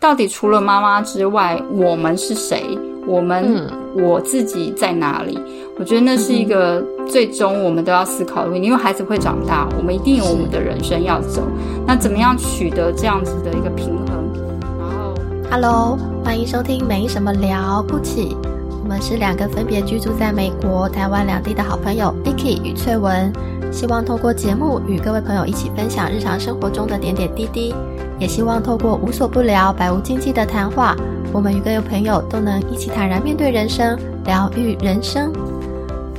到底除了妈妈之外，我们是谁？我们我自己在哪里？我觉得那是一个最终我们都要思考的问题。因为孩子会长大，我们一定有我们的人生要走。那怎么样取得这样子的一个平衡？然后，Hello，欢迎收听没什么了不起。我们是两个分别居住在美国、台湾两地的好朋友，Vicky 与翠文。希望透过节目与各位朋友一起分享日常生活中的点点滴滴，也希望透过无所不聊、百无禁忌的谈话，我们与各位朋友都能一起坦然面对人生，疗愈人生。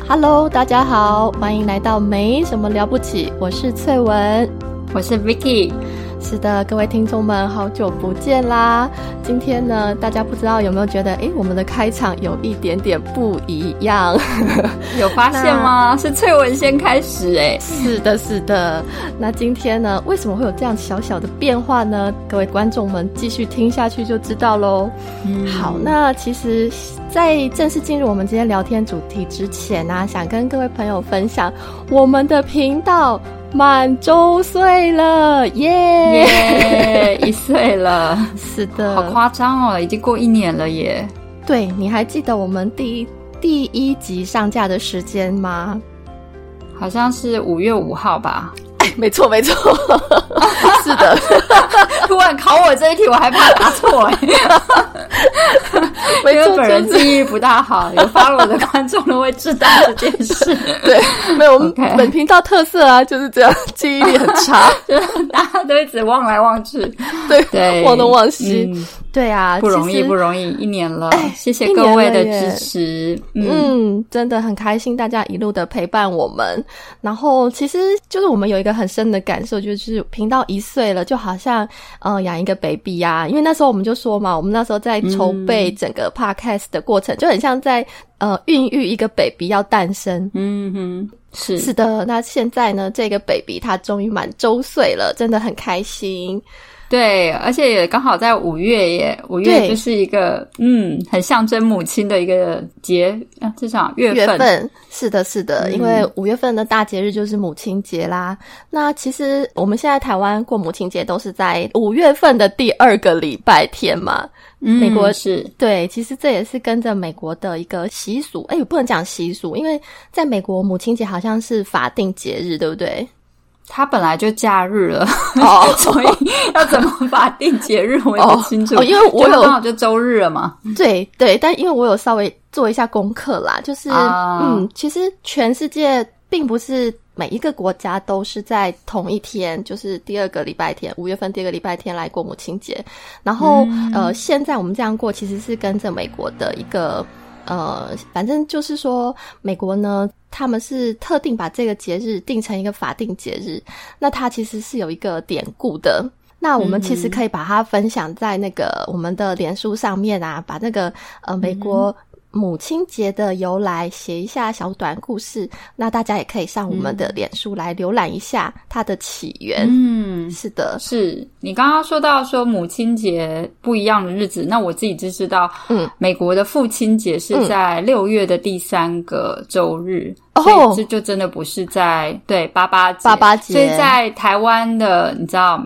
Hello，大家好，欢迎来到没什么了不起，我是翠文，我是 Vicky。是的，各位听众们，好久不见啦！今天呢，大家不知道有没有觉得，哎，我们的开场有一点点不一样？有发现吗？是翠文先开始，哎，是的，是的。那今天呢，为什么会有这样小小的变化呢？各位观众们，继续听下去就知道喽。嗯，好，那其实，在正式进入我们今天聊天主题之前呢，想跟各位朋友分享我们的频道。满周岁了，耶！一岁了，是的，好夸张哦，已经过一年了耶。对，你还记得我们第一第一集上架的时间吗？好像是五月五号吧。没错，没错，是的。突然考我这一题，我还怕答错哎。因为本人记忆不大好，有发我的观众都会知道这件事。对，没有我们本频道特色啊，就是这样，记忆力很差，大家都一直忘来忘去，对对，忘东忘西。对啊，不容易，不容易，一年了，谢谢各位的支持。嗯，真的很开心，大家一路的陪伴我们。然后，其实就是我们有一个很深的感受，就是频道一岁了，就好像呃养一个 baby 呀。因为那时候我们就说嘛，我们那时候在筹备整个 podcast 的过程，就很像在呃孕育一个 baby 要诞生。嗯哼，是是的。那现在呢，这个 baby 他终于满周岁了，真的很开心。对，而且也刚好在五月耶，五月就是一个嗯，很象征母亲的一个节啊，至少月份。是的，是的，因为五月份的大节日就是母亲节啦。那其实我们现在台湾过母亲节都是在五月份的第二个礼拜天嘛。美国是对，其实这也是跟着美国的一个习俗。哎，不能讲习俗，因为在美国母亲节好像是法定节日，对不对？他本来就假日了，哦，所以要怎么法定节日我也不清楚。哦，因为我有刚好就周日了嘛。对对，但因为我有稍微做一下功课啦，就是嗯，其实全世界并不是每一个国家都是在同一天，就是第二个礼拜天，五月份第二个礼拜天来过母亲节。然后呃，现在我们这样过，其实是跟着美国的一个。呃，反正就是说，美国呢，他们是特定把这个节日定成一个法定节日，那它其实是有一个典故的。那我们其实可以把它分享在那个我们的脸书上面啊，把那个呃美国。母亲节的由来，写一下小短故事。那大家也可以上我们的脸书来浏览一下它的起源。嗯，是的，是你刚刚说到说母亲节不一样的日子，那我自己就知道，嗯，美国的父亲节是在六月的第三个周日，所以这就真的不是在对八八八八节，所以在台湾的你知道。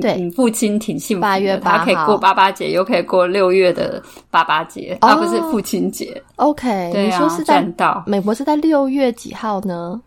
对，父亲挺幸福，八月八他可以过八八节，又可以过六月的八八节，而不是父亲节。OK，你说是在美国是在六月几号呢？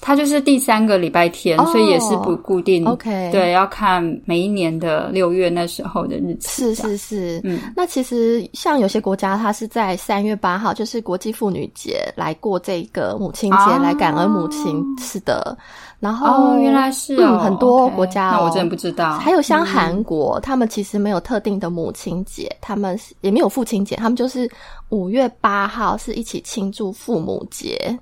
它就是第三个礼拜天，所以也是不固定。OK，对，要看每一年的六月那时候的日子。是是是，嗯，那其实像有些国家，它是在三月八号，就是国际妇女节来过这个母亲节，来感恩母亲。是的。然后哦原来是嗯，很多国家，那我真的不知道。还有像韩国，他们其实没有特定的母亲节，他们也没有父亲节，他们就是五月八号是一起庆祝父母节。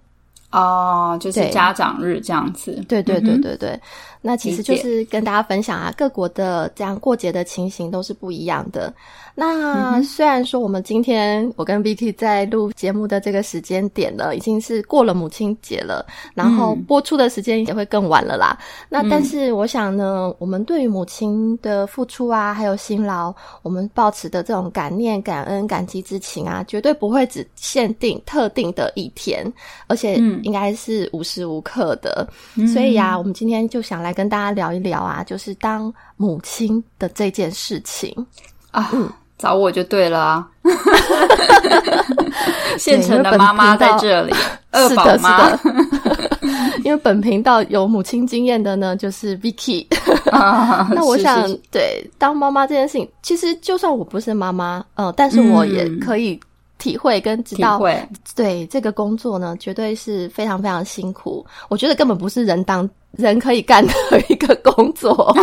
哦，就是家长日这样子。对对对对对，那其实就是跟大家分享啊，各国的这样过节的情形都是不一样的。那虽然说我们今天我跟 Vicky 在录节目的这个时间点了，已经是过了母亲节了，然后播出的时间也会更晚了啦。那但是我想呢，我们对于母亲的付出啊，还有辛劳，我们抱持的这种感念、感恩、感激之情啊，绝对不会只限定特定的一天，而且应该是无时无刻的。所以呀，我们今天就想来跟大家聊一聊啊，就是当母亲的这件事情。啊，找我就对了啊。现成的妈妈在这里，二宝妈。因为本频道有母亲经验的呢，就是 Vicky。那我想，对当妈妈这件事情，其实就算我不是妈妈，呃，但是我也可以体会跟知道，对这个工作呢，绝对是非常非常辛苦。我觉得根本不是人当人可以干的一个工作。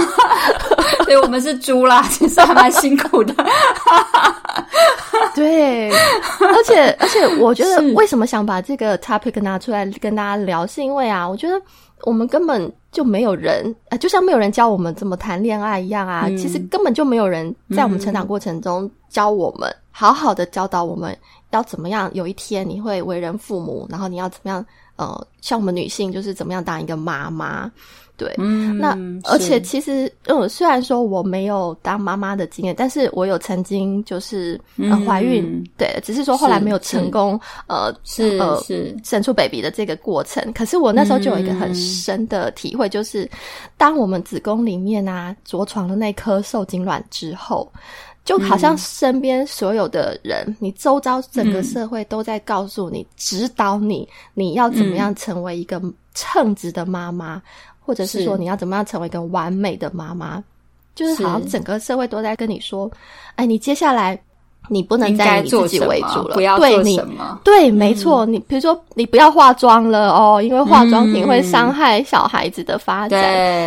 所以我们是猪啦，其实还蛮辛苦的。对，而且而且，我觉得为什么想把这个 topic 拿出来跟大家聊，是因为啊，我觉得我们根本就没有人啊，就像没有人教我们怎么谈恋爱一样啊，其实根本就没有人在我们成长过程中教我们，好好的教导我们要怎么样。有一天你会为人父母，然后你要怎么样？呃，像我们女性就是怎么样当一个妈妈。对，嗯，那而且其实，嗯，虽然说我没有当妈妈的经验，但是我有曾经就是怀孕，对，只是说后来没有成功，呃，是呃是生出 baby 的这个过程。可是我那时候就有一个很深的体会，就是当我们子宫里面啊着床的那颗受精卵之后，就好像身边所有的人，你周遭整个社会都在告诉你、指导你，你要怎么样成为一个称职的妈妈。或者是说你要怎么样成为一个完美的妈妈，就是。好像整个社会都在跟你说，哎，你接下来你不能再以自己为主了，不要做什么？对，没错，你比如说你不要化妆了哦，因为化妆品会伤害小孩子的发展。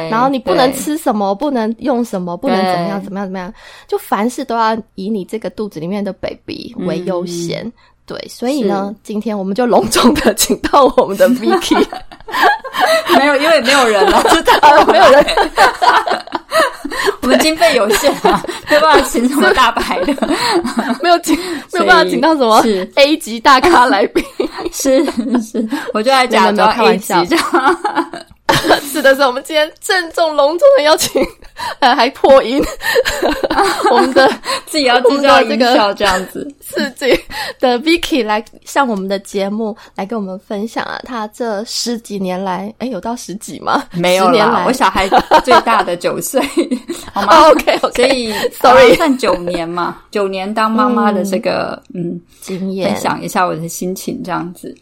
然后你不能吃什么，不能用什么，不能怎么样怎么样怎么样，就凡事都要以你这个肚子里面的 baby 为优先。对，所以呢，今天我们就隆重的 请到我们的 Vicky。没有，因为没有人了，知道没有人。我们经费有限啊，没有办法请什么大牌的，没有请，没有办法请到什么 A 级大咖来宾。是是，我就爱假装 A 级这样。是的，是，我们今天郑重隆重的邀请，呃，还破音，我们的 自己要制造音效这样子，自己的 Vicky 来上我们的节目，来跟我们分享啊，他这十几年来，哎，有到十几吗？没有啦，我小孩最大的九岁，好吗？OK，所以 Sorry，算九年嘛，九年当妈妈的这个嗯经验，分享一下我的心情这样子。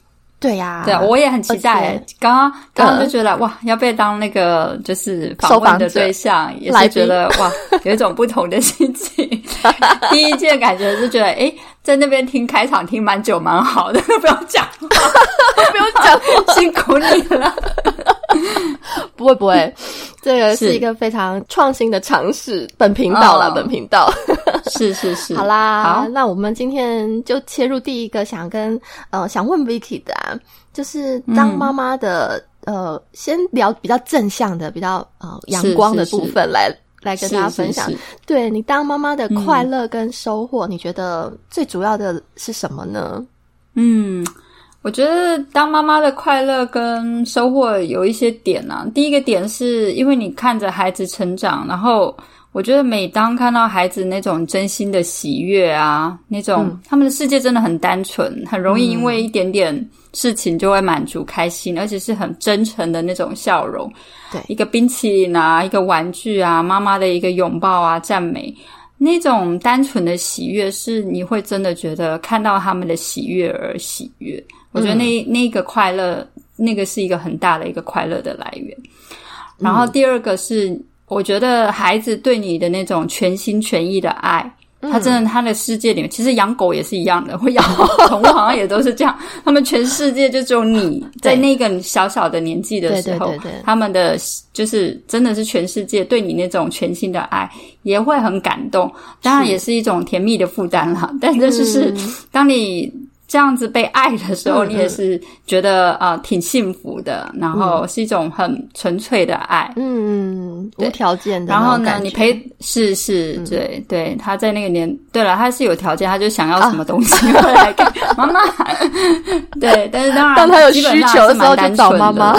对呀，对，我也很期待。刚刚刚刚就觉得哇，要被当那个就是访问的对象，也是觉得哇，有一种不同的心情。第一件感觉是觉得，哎，在那边听开场听蛮久，蛮好的，不用 讲，不用讲，辛苦你了。不 会不会，这个是一个非常创新的尝试。本频道了，本频道 是是是。好啦，好，那我们今天就切入第一个想跟呃想问 Vicky 的，啊，就是当妈妈的呃，先聊比较正向的、比较呃阳光的部分来来跟大家分享。对你当妈妈的快乐跟收获，你觉得最主要的是什么呢？嗯。我觉得当妈妈的快乐跟收获有一些点啊。第一个点是因为你看着孩子成长，然后我觉得每当看到孩子那种真心的喜悦啊，那种他们的世界真的很单纯，很容易因为一点点事情就会满足开心，而且是很真诚的那种笑容。对，一个冰淇淋啊，一个玩具啊，妈妈的一个拥抱啊，赞美，那种单纯的喜悦，是你会真的觉得看到他们的喜悦而喜悦。我觉得那那个快乐，那个是一个很大的一个快乐的来源。然后第二个是，我觉得孩子对你的那种全心全意的爱，他真的他的世界里面，其实养狗也是一样的，会养宠物好像也都是这样。他们全世界就只有你在那个小小的年纪的时候，他们的就是真的是全世界对你那种全新的爱，也会很感动。当然也是一种甜蜜的负担啦。但是就是当你。这样子被爱的时候，你也是觉得啊挺幸福的，然后是一种很纯粹的爱，嗯，无条件的。然后呢，你陪是是，对对，他在那个年，对了，他是有条件，他就想要什么东西 会来给 妈妈。对，但是当然，当他有需求的时候就找妈妈。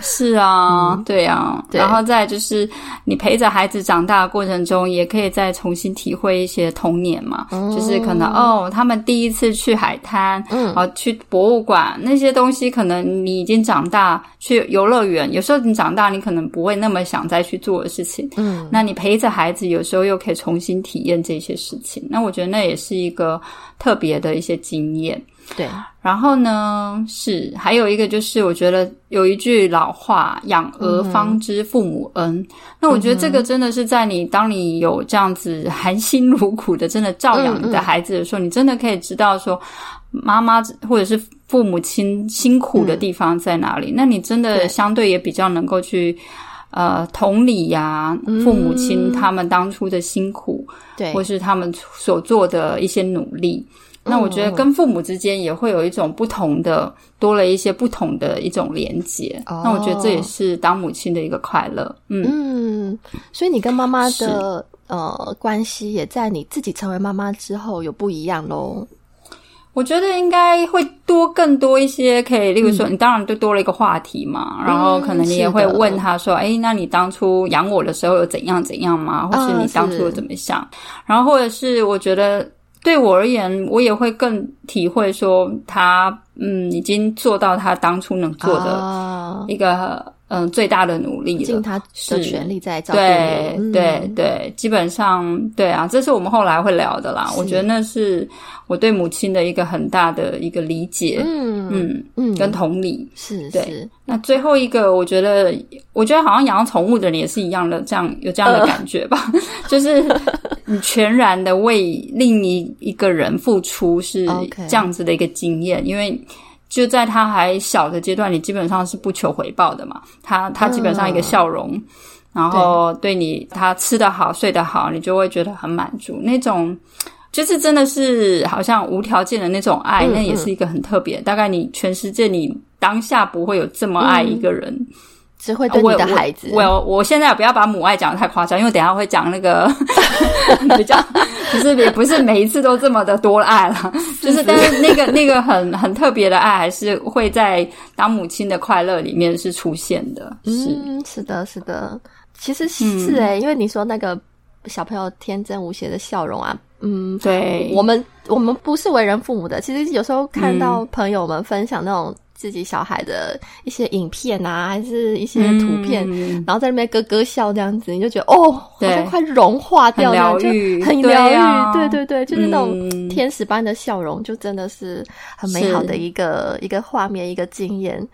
是啊，对啊，然后再就是你陪着孩子长大的过程中，也可以再重新体会一些童年嘛，就是可能哦，他们第一次去海滩，嗯，啊，去博物馆那些东西，可能你已经长大去游乐园，有时候你长大，你可能不会那么想再去做的事情，嗯，那你陪着孩子，有时候又可以重新体验这些事情，那我觉得那也是一个特别的一些经验。对，然后呢，是还有一个就是，我觉得有一句老话“养儿方知父母恩”。那我觉得这个真的是在你当你有这样子含辛茹苦的真的照养你的孩子的时候，你真的可以知道说妈妈或者是父母亲辛苦的地方在哪里。那你真的相对也比较能够去呃同理呀，父母亲他们当初的辛苦，对，或是他们所做的一些努力。那我觉得跟父母之间也会有一种不同的，多了一些不同的一种连接。那我觉得这也是当母亲的一个快乐。嗯，所以你跟妈妈的呃关系，也在你自己成为妈妈之后有不一样喽。我觉得应该会多更多一些，可以，例如说，你当然就多了一个话题嘛。然后可能你也会问他说：“哎，那你当初养我的时候有怎样怎样吗？或是你当初有怎么想？”然后或者是我觉得。对我而言，我也会更体会说他，嗯，已经做到他当初能做的一个。嗯，最大的努力了，尽他的全力在照顾对对对，基本上对啊，这是我们后来会聊的啦。我觉得那是我对母亲的一个很大的一个理解，嗯。嗯嗯，跟同理。是是。那最后一个，我觉得，我觉得好像养宠物的人也是一样的，这样有这样的感觉吧，就是你全然的为另一一个人付出，是这样子的一个经验，因为。就在他还小的阶段，你基本上是不求回报的嘛。他他基本上一个笑容，然后对你他吃得好睡得好，你就会觉得很满足。那种就是真的是好像无条件的那种爱，那也是一个很特别。大概你全世界你当下不会有这么爱一个人。只会对你的孩子。我我现在不要把母爱讲的太夸张，因为等下会讲那个 比较，不是也不是每一次都这么的多爱了，就是但是那个那个很很特别的爱，还是会在当母亲的快乐里面是出现的。嗯，是的，是的，其实是哎，因为你说那个小朋友天真无邪的笑容啊，嗯，对，我们我们不是为人父母的，其实有时候看到朋友们分享那种。自己小孩的一些影片啊，还是一些图片，然后在那边咯咯笑这样子，你就觉得哦，好像快融化掉了，就很疗愈。对对对，就是那种天使般的笑容，就真的是很美好的一个一个画面，一个经验。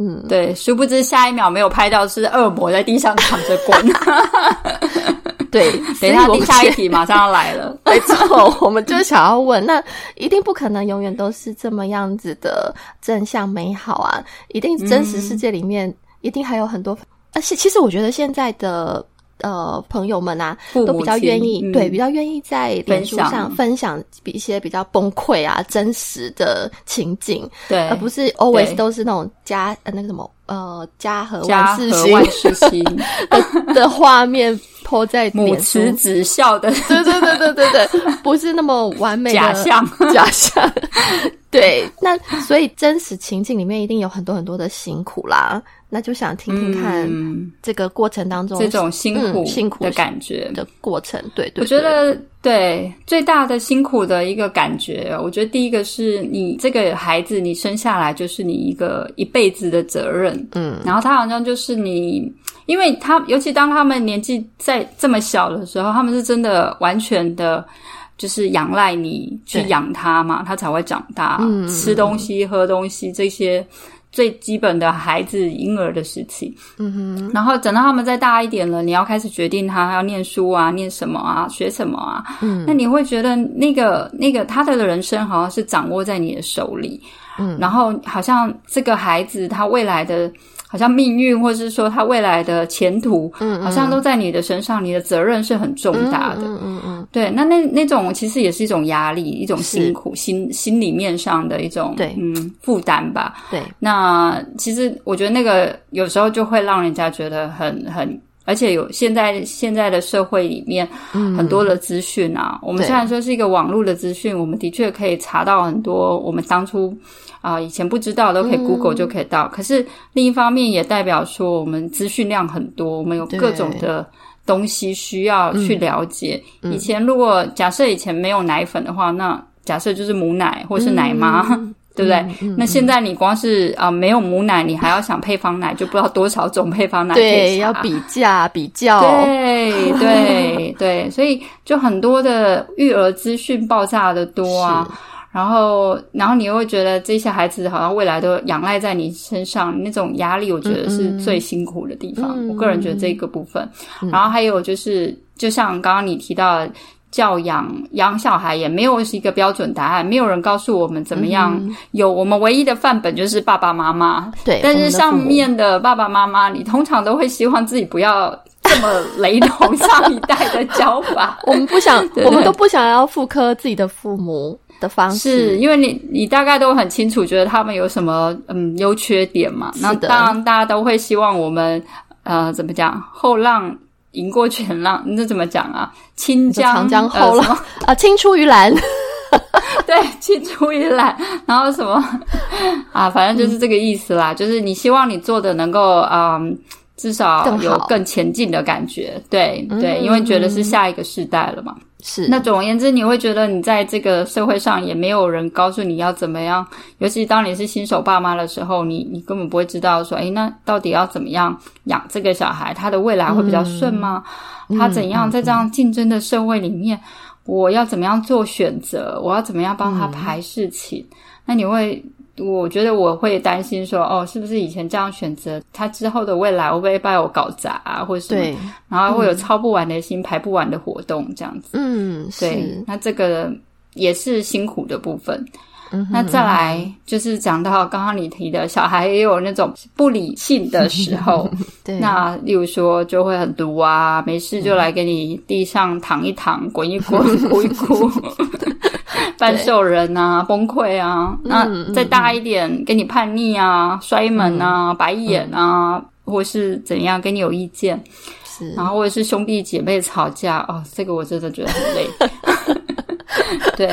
嗯，对，殊不知下一秒没有拍到是恶魔在地上躺着滚。对，等一下，下一题马上要来了。没错，我们就想要问，那一定不可能永远都是这么样子的正向美好啊！一定真实世界里面一定还有很多。而且，其实我觉得现在的呃朋友们啊，都比较愿意，对，比较愿意在脸书上分享一些比较崩溃啊、真实的情景，对，而不是 always 都是那种家呃那个什么呃家和万事兴 的画面。泼在母慈子孝的，对对对对对对，不是那么完美的假象，假象。对，那所以真实情境里面一定有很多很多的辛苦啦。那就想听听看这个过程当中这种辛苦辛苦的感觉。的过程。对对，我觉得对。最大的辛苦的一个感觉，我觉得第一个是你这个孩子你生下来就是你一个一辈子的责任，嗯，然后他好像就是你。因为他，尤其当他们年纪在这么小的时候，他们是真的完全的，就是仰赖你去养他嘛，他才会长大，吃东西、喝东西这些最基本的孩子婴儿的时期。嗯哼，然后等到他们再大一点了，你要开始决定他要念书啊，念什么啊，学什么啊。嗯，那你会觉得那个那个他的人生好像是掌握在你的手里。嗯，然后好像这个孩子他未来的。好像命运，或者是说他未来的前途，嗯，好像都在你的身上，你的责任是很重大的，嗯嗯嗯，对，那那那种其实也是一种压力，一种辛苦，心心里面上的一种，对，嗯，负担吧，对。那其实我觉得那个有时候就会让人家觉得很很而且有现在现在的社会里面很多的资讯啊，我们虽然说是一个网络的资讯，我们的确可以查到很多我们当初啊以前不知道都可以 Google 就可以到。可是另一方面也代表说我们资讯量很多，我们有各种的东西需要去了解。以前如果假设以前没有奶粉的话，那假设就是母奶或是奶妈。对不对？那现在你光是啊没有母奶，你还要想配方奶，就不知道多少种配方奶。对，要比价比较。对对对，所以就很多的育儿资讯爆炸的多啊。然后，然后你又会觉得这些孩子好像未来都仰赖在你身上，那种压力，我觉得是最辛苦的地方。我个人觉得这个部分。然后还有就是，就像刚刚你提到。教养养小孩也没有是一个标准答案，没有人告诉我们怎么样。有我们唯一的范本就是爸爸妈妈。对，但是上面的爸爸妈妈，你通常都会希望自己不要这么雷同 上一代的教法。我们不想，我们都不想要复刻自己的父母的方式，是因为你你大概都很清楚，觉得他们有什么嗯优缺点嘛。那当然，大家都会希望我们呃怎么讲后浪。赢过前浪，那怎么讲啊？清江长江后浪 啊，青出于蓝。对，青出于蓝。然后什么 啊？反正就是这个意思啦。就是你希望你做的能够嗯，至少有更前进的感觉。对对，因为觉得是下一个时代了嘛。是，那总而言之，你会觉得你在这个社会上也没有人告诉你要怎么样，尤其当你是新手爸妈的时候，你你根本不会知道说，诶，那到底要怎么样养这个小孩，他的未来会比较顺吗？他怎样在这样竞争的社会里面，我要怎么样做选择？我要怎么样帮他排事情？那你会？我觉得我会担心说，哦，是不是以前这样选择，他之后的未来会不会把我搞砸啊，或者什么？然后会有操不完的心、排不完的活动这样子。嗯，对，那这个也是辛苦的部分。那再来就是讲到刚刚你提的小孩也有那种不理性的时候，对，那例如说就会很毒啊，没事就来给你地上躺一躺、滚一滚、哭一哭。半兽人啊，崩溃啊！那再大一点，给你叛逆啊，摔门啊，白眼啊，或是怎样，跟你有意见，是，然后或者是兄弟姐妹吵架，哦，这个我真的觉得很累。对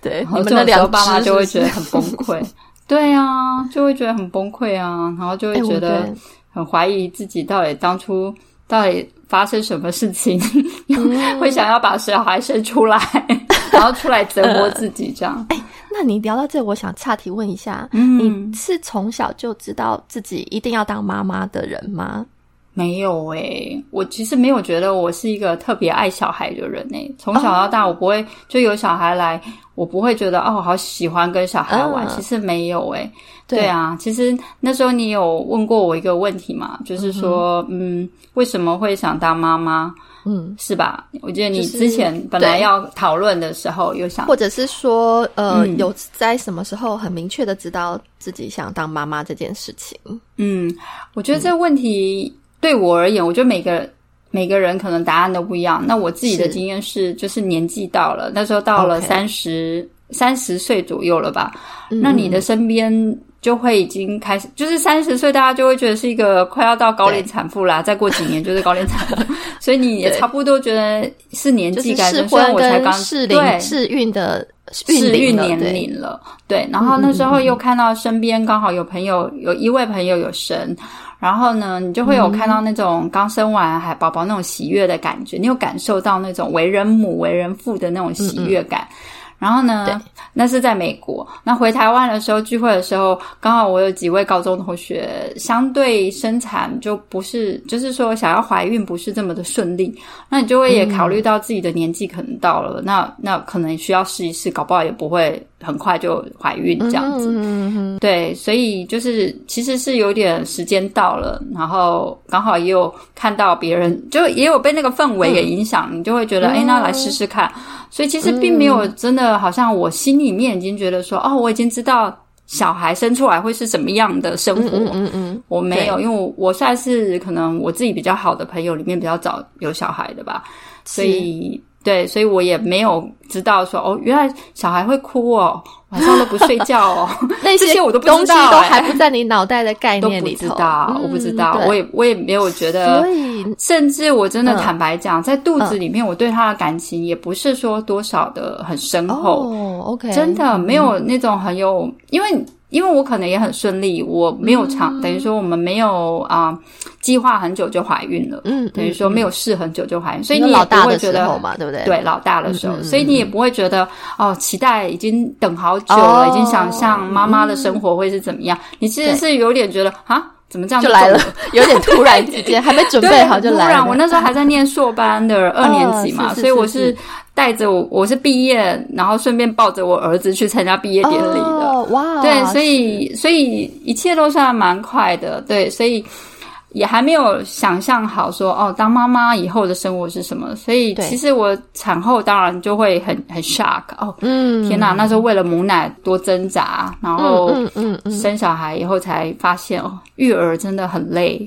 对，然后这时候爸妈就会觉得很崩溃。对啊，就会觉得很崩溃啊，然后就会觉得很怀疑自己到底当初到底发生什么事情，会想要把小孩生出来。然后出来折磨自己，这样。哎，那你聊到这，我想岔提问一下，你是从小就知道自己一定要当妈妈的人吗？没有诶，我其实没有觉得我是一个特别爱小孩的人诶。从小到大，我不会就有小孩来，我不会觉得哦，好喜欢跟小孩玩。其实没有诶。对啊，其实那时候你有问过我一个问题嘛，就是说，嗯，为什么会想当妈妈？嗯，是吧？我记得你之前本来要讨论的时候，有想，或者是说，呃，有在什么时候很明确的知道自己想当妈妈这件事情？嗯，我觉得这个问题对我而言，我觉得每个每个人可能答案都不一样。那我自己的经验是，就是年纪到了，那时候到了三十三十岁左右了吧？那你的身边。就会已经开始，就是三十岁，大家就会觉得是一个快要到高龄产妇啦。再过几年就是高龄产妇，所以你也差不多觉得是年纪该适婚刚适龄适孕的适孕年龄了。对，然后那时候又看到身边刚好有朋友，有一位朋友有生，然后呢，你就会有看到那种刚生完还宝宝那种喜悦的感觉，你有感受到那种为人母、为人父的那种喜悦感。然后呢？那是在美国。那回台湾的时候聚会的时候，刚好我有几位高中同学，相对生产就不是，就是说想要怀孕不是这么的顺利。那你就会也考虑到自己的年纪可能到了，那那可能需要试一试，搞不好也不会很快就怀孕这样子。对，所以就是其实是有点时间到了，然后刚好也有看到别人，就也有被那个氛围给影响，你就会觉得，哎，那来试试看。所以其实并没有真的，好像我心里面已经觉得说，哦，我已经知道小孩生出来会是什么样的生活。嗯嗯嗯，我没有，因为我算是可能我自己比较好的朋友里面比较早有小孩的吧，所以对，所以我也没有知道说哦，原来小孩会哭哦，晚上都不睡觉哦，那些我都不知道，东西都还不在你脑袋的概念里头。知道，我不知道，我也我也没有觉得。所以，甚至我真的坦白讲，在肚子里面，我对他的感情也不是说多少的很深厚。哦，OK，真的没有那种很有，因为。因为我可能也很顺利，我没有长，等于说我们没有啊计划很久就怀孕了，嗯，等于说没有试很久就怀孕，所以你也不会觉得嘛，对不对？对，老大的时候，所以你也不会觉得哦，期待已经等好久了，已经想象妈妈的生活会是怎么样。你其实是有点觉得啊，怎么这样就来了？有点突然之间，还没准备好就来了。我那时候还在念硕班的二年级嘛，所以我是。带着我，我是毕业，然后顺便抱着我儿子去参加毕业典礼的。哇！对，所以所以一切都算蛮快的。对，所以也还没有想象好说哦，当妈妈以后的生活是什么。所以其实我产后当然就会很很 shock 哦，嗯，天哪！那时候为了母奶多挣扎，然后嗯嗯生小孩以后才发现哦，育儿真的很累。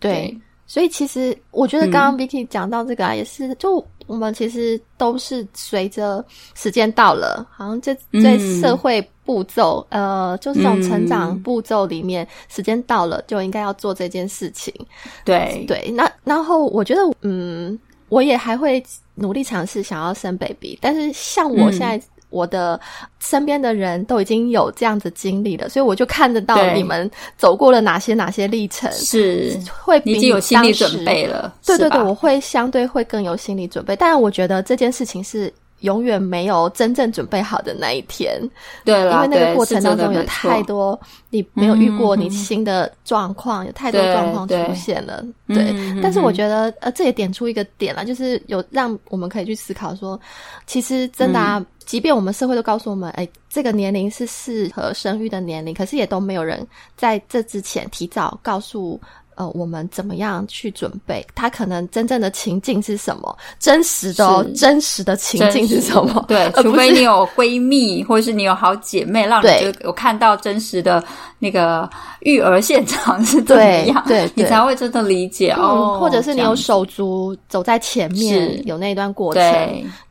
对，所以其实我觉得刚刚 Vicky 讲到这个啊，也是就。我们其实都是随着时间到了，好像这在社会步骤，呃，就是这种成长步骤里面，时间到了就应该要做这件事情。对对，那然后我觉得，嗯，我也还会努力尝试想要生 baby，但是像我现在。我的身边的人都已经有这样子经历了，所以我就看得到你们走过了哪些哪些历程，是会已经有心理准备了。对对对，我会相对会更有心理准备，但是我觉得这件事情是。永远没有真正准备好的那一天，对因为那个过程当中有太多你没有遇过你新的状况，有太多状况出现了。对，但是我觉得呃，这也点出一个点了，就是有让我们可以去思考说，其实真的啊，即便我们社会都告诉我们，哎，这个年龄是适合生育的年龄，可是也都没有人在这之前提早告诉。呃，我们怎么样去准备？他可能真正的情境是什么？真实的、真实的情境是什么？对，除非你有闺蜜，或者是你有好姐妹，让你就有看到真实的那个育儿现场是怎么样，对你才会真的理解哦。或者是你有手足走在前面，有那一段过程。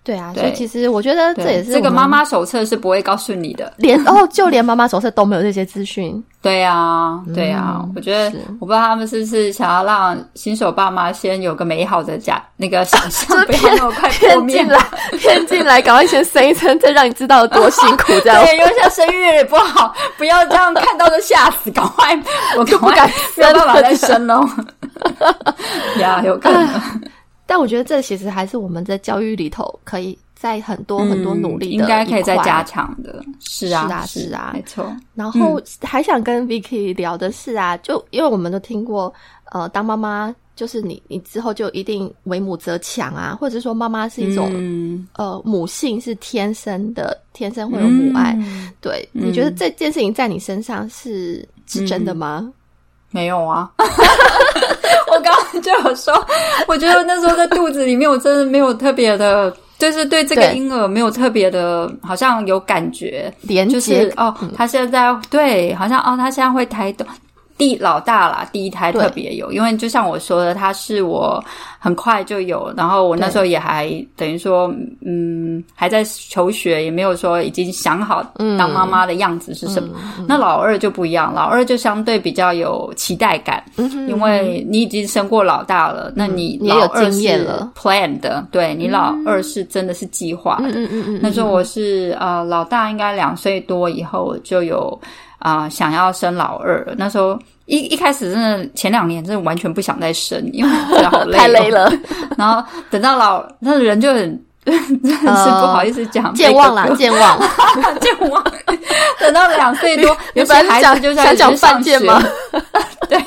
对啊，所以其实我觉得这也是这个妈妈手册是不会告诉你的，连 哦，就连妈妈手册都没有这些资讯。对啊，对啊，我觉得我不知道他们是不是想要让新手爸妈先有个美好的假那个想象，不要那么快骗进来，骗 进来，赶快先生一生，再让你知道有多辛苦，这样。对，因为现在生育也不好，不要这样看到就吓死，赶快，我就不敢没有办法再生了。呀，有可能。但我觉得这其实还是我们在教育里头，可以在很多很多努力，应该可以再加强的。是啊，是啊，没错。然后还想跟 Vicky 聊的是啊，就因为我们都听过，呃，当妈妈就是你，你之后就一定为母则强啊，或者说妈妈是一种呃母性是天生的，天生会有母爱。对，你觉得这件事情在你身上是是真的吗？没有啊。我刚刚就有说，我觉得那时候在肚子里面，我真的没有特别的，就是对这个婴儿没有特别的，好像有感觉，就是哦，他现在对，好像哦，他现在会抬动。第老大啦，第一胎特别有，因为就像我说的，他是我很快就有，然后我那时候也还等于说，嗯，还在求学，也没有说已经想好当妈妈的样子是什么。那老二就不一样，老二就相对比较有期待感，因为你已经生过老大了，那你也有经验了，plan 的，对你老二是真的是计划的。那时候我是呃老大，应该两岁多以后就有。啊，想要生老二，那时候一一开始真的前两年真的完全不想再生，因为觉得好 累，太累了。然后等到老，那人就很 真的是不好意思讲，健忘了，健忘，健忘。等到两岁多，有些孩子就想讲犯贱吗？对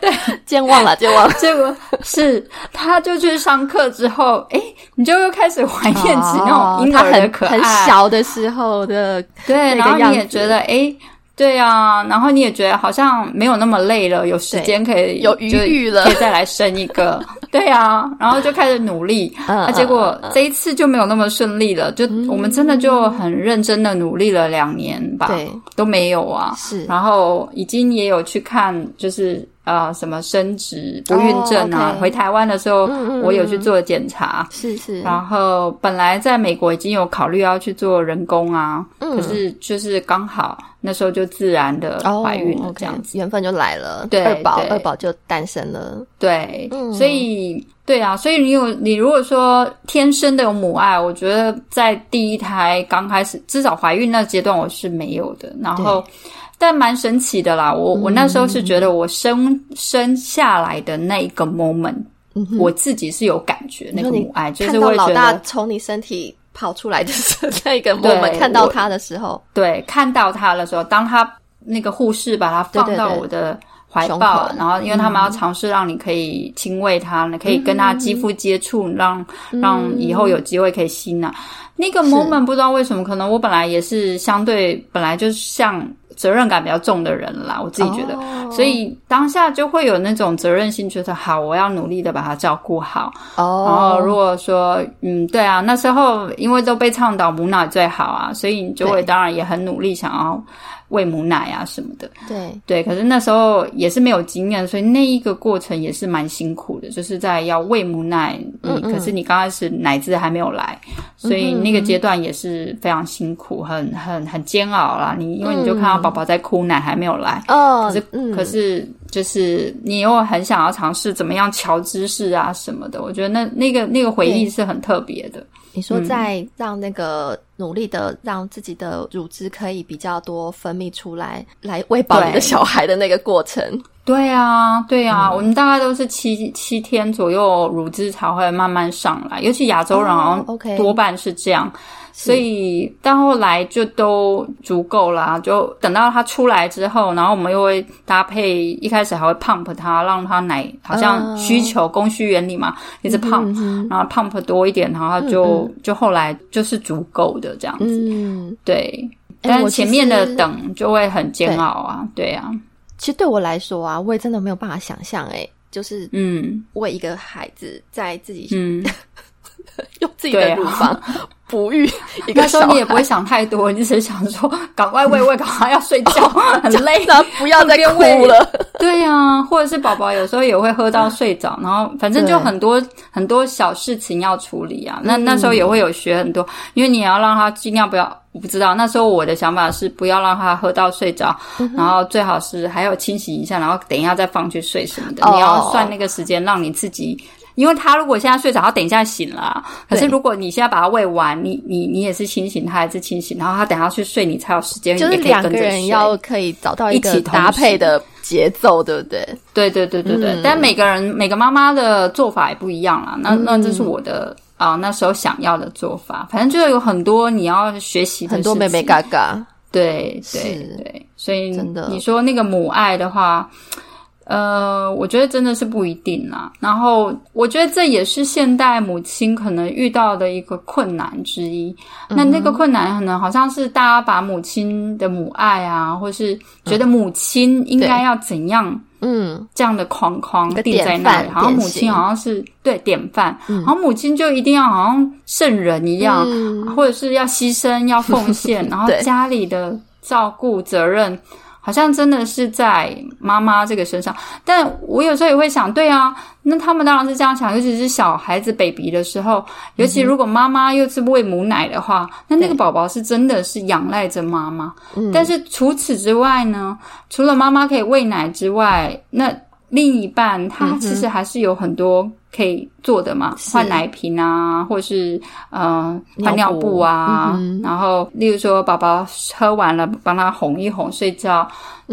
对，健忘了，健忘了。结果是他就去上课之后，哎，你就又开始怀念起那种婴儿的可爱，很小的时候的对，然后你也觉得哎。对啊，然后你也觉得好像没有那么累了，有时间可以有余裕了，可以再来生一个。对啊，然后就开始努力，啊，结果这一次就没有那么顺利了。就我们真的就很认真的努力了两年吧，对，都没有啊。是，然后已经也有去看，就是呃什么生殖不孕症啊，回台湾的时候我有去做检查，是是，然后本来在美国已经有考虑要去做人工啊，可是就是刚好那时候就自然的怀孕了，这样子。缘分就来了，对，二宝二宝就诞生了，对，所以对啊，所以你有你如果说天生的有母爱，我觉得在第一胎刚开始至少怀孕那阶段我是没有的，然后。但蛮神奇的啦，我我那时候是觉得我生生下来的那一个 moment，我自己是有感觉那个母爱，就是会老大从你身体跑出来的 那个 moment，看到他的时候，对，看到他的时候，当他那个护士把他放到我的怀抱，然后因为他们要尝试让你可以亲喂他，你可以跟他肌肤接触，让让以后有机会可以吸奶。那个 moment 不知道为什么，可能我本来也是相对本来就是像。责任感比较重的人啦，我自己觉得，所以当下就会有那种责任心，觉得好，我要努力的把他照顾好。哦，然后如果说，嗯，对啊，那时候因为都被倡导母奶最好啊，所以你就会当然也很努力想要。喂母奶啊什么的，对。对，可是那时候也是没有经验，所以那一个过程也是蛮辛苦的，就是在要喂母奶，嗯，可是你刚开始奶汁还没有来，所以那个阶段也是非常辛苦，很很很煎熬啦。你因为你就看到宝宝在哭，奶还没有来，哦，可是可是就是你又很想要尝试怎么样调姿势啊什么的，我觉得那那个那个回忆是很特别的。你说在让那个努力的让自己的乳汁可以比较多分泌出来，来喂饱你的小孩的那个过程。对啊，对啊，我们大概都是七七天左右乳汁才会慢慢上来，尤其亚洲人好像多半是这样。所以到后来就都足够啦，就等到它出来之后，然后我们又会搭配，一开始还会 pump 它，让它奶好像需求供需原理嘛，一直 pump，然后 pump 多一点，然后就就后来就是足够的这样子。对，但前面的等就会很煎熬啊，对啊。其实对我来说啊，我也真的没有办法想象，哎，就是嗯，为一个孩子在自己嗯 用自己的乳房。哺育一个时候，你也不会想太多，你只是想说赶快喂喂，赶快要睡觉，很累，不要再哭了。对呀，或者是宝宝有时候也会喝到睡着，然后反正就很多很多小事情要处理啊。那那时候也会有学很多，因为你要让他尽量不要，我不知道那时候我的想法是不要让他喝到睡着，然后最好是还要清洗一下，然后等一下再放去睡什么的。你要算那个时间，让你自己。因为他如果现在睡着，他等一下醒了。可是如果你现在把他喂完，你你你也是清醒，他也是清醒，然后他等下去睡，你才有时间。就是两个人要可以找到一起搭配的节奏，对不对？对对对对对。但每个人每个妈妈的做法也不一样啦。那那这是我的啊，那时候想要的做法。反正就有很多你要学习很多妹妹嘎嘎。对对对，所以真的，你说那个母爱的话。呃，我觉得真的是不一定啦。然后，我觉得这也是现代母亲可能遇到的一个困难之一。那那个困难可能好像是大家把母亲的母爱啊，或是觉得母亲应该要怎样，嗯，这样的框框定在那里，好像母亲好像是对典范，然后母亲就一定要好像圣人一样，或者是要牺牲、要奉献，然后家里的照顾责任。好像真的是在妈妈这个身上，但我有时候也会想，对啊，那他们当然是这样想，尤其是小孩子 baby 的时候，尤其如果妈妈又是喂母奶的话，那那个宝宝是真的是仰赖着妈妈。但是除此之外呢，除了妈妈可以喂奶之外，那另一半他其实还是有很多。可以做的嘛，换奶瓶啊，或是呃换尿布啊，然后例如说宝宝喝完了，帮他哄一哄睡觉。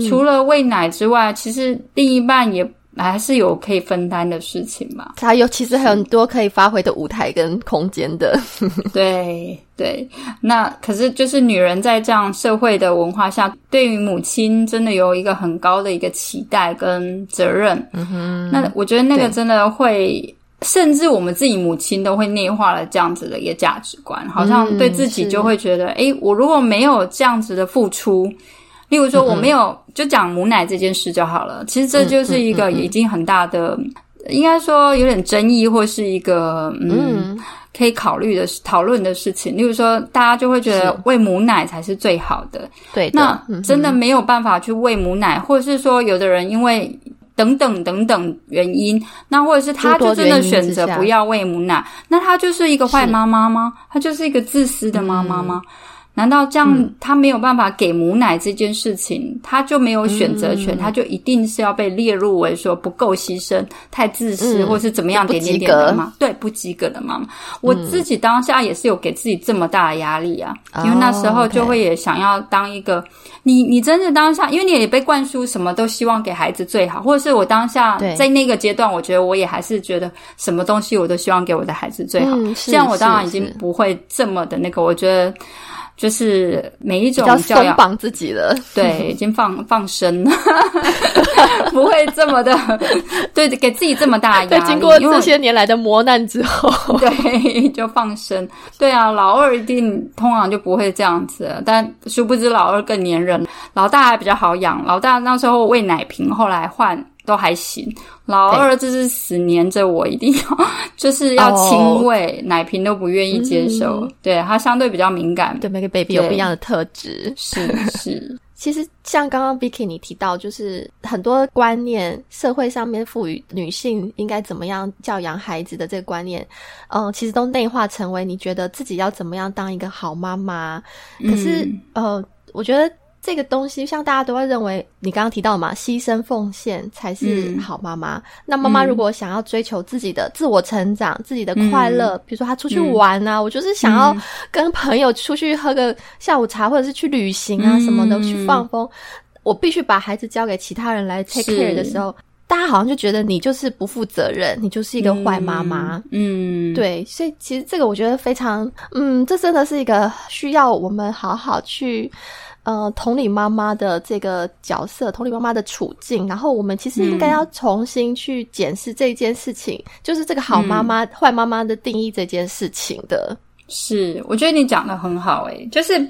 除了喂奶之外，其实另一半也还是有可以分担的事情嘛。他有其实很多可以发挥的舞台跟空间的。对对，那可是就是女人在这样社会的文化下，对于母亲真的有一个很高的一个期待跟责任。嗯哼，那我觉得那个真的会。甚至我们自己母亲都会内化了这样子的一个价值观，好像对自己就会觉得，哎，我如果没有这样子的付出，例如说我没有就讲母奶这件事就好了。其实这就是一个已经很大的，应该说有点争议或是一个嗯可以考虑的讨论的事情。例如说，大家就会觉得喂母奶才是最好的，对，那真的没有办法去喂母奶，或者是说有的人因为。等等等等原因，那或者是他就真的选择不要喂母奶，那他就是一个坏妈妈吗？他就是一个自私的妈妈吗？难道这样他没有办法给母奶这件事情，他就没有选择权？他就一定是要被列入为说不够牺牲、太自私，或是怎么样点点点的吗？对，不及格的妈妈。我自己当下也是有给自己这么大的压力啊，因为那时候就会也想要当一个你，你真的当下，因为你也被灌输什么都希望给孩子最好，或者是我当下在那个阶段，我觉得我也还是觉得什么东西我都希望给我的孩子最好。这样我当然已经不会这么的那个，我觉得。就是每一种教养绑自己的，对，已经放放生了，不会这么的，对，给自己这么大压力。经过这些年来的磨难之后，对，就放生。对啊，老二一定通常就不会这样子，但殊不知老二更粘人，老大还比较好养。老大那时候喂奶瓶，后来换。都还行，老二就是死黏着我，一定要 就是要亲喂，奶瓶都不愿意接受。对他相对比较敏感，对每个 baby 有不一样的特质。是是，其实像刚刚 Vicky 你提到，就是很多观念，社会上面赋予女性应该怎么样教养孩子的这个观念，嗯，其实都内化成为你觉得自己要怎么样当一个好妈妈。可是呃，我觉得。这个东西，像大家都会认为，你刚刚提到嘛，牺牲奉献才是好妈妈。那妈妈如果想要追求自己的自我成长、自己的快乐，比如说她出去玩啊，我就是想要跟朋友出去喝个下午茶，或者是去旅行啊什么的去放风，我必须把孩子交给其他人来 take care 的时候，大家好像就觉得你就是不负责任，你就是一个坏妈妈。嗯，对，所以其实这个我觉得非常，嗯，这真的是一个需要我们好好去。呃，同理妈妈的这个角色，同理妈妈的处境，然后我们其实应该要重新去检视这件事情，就是这个好妈妈、坏妈妈的定义这件事情的。是，我觉得你讲的很好，诶，就是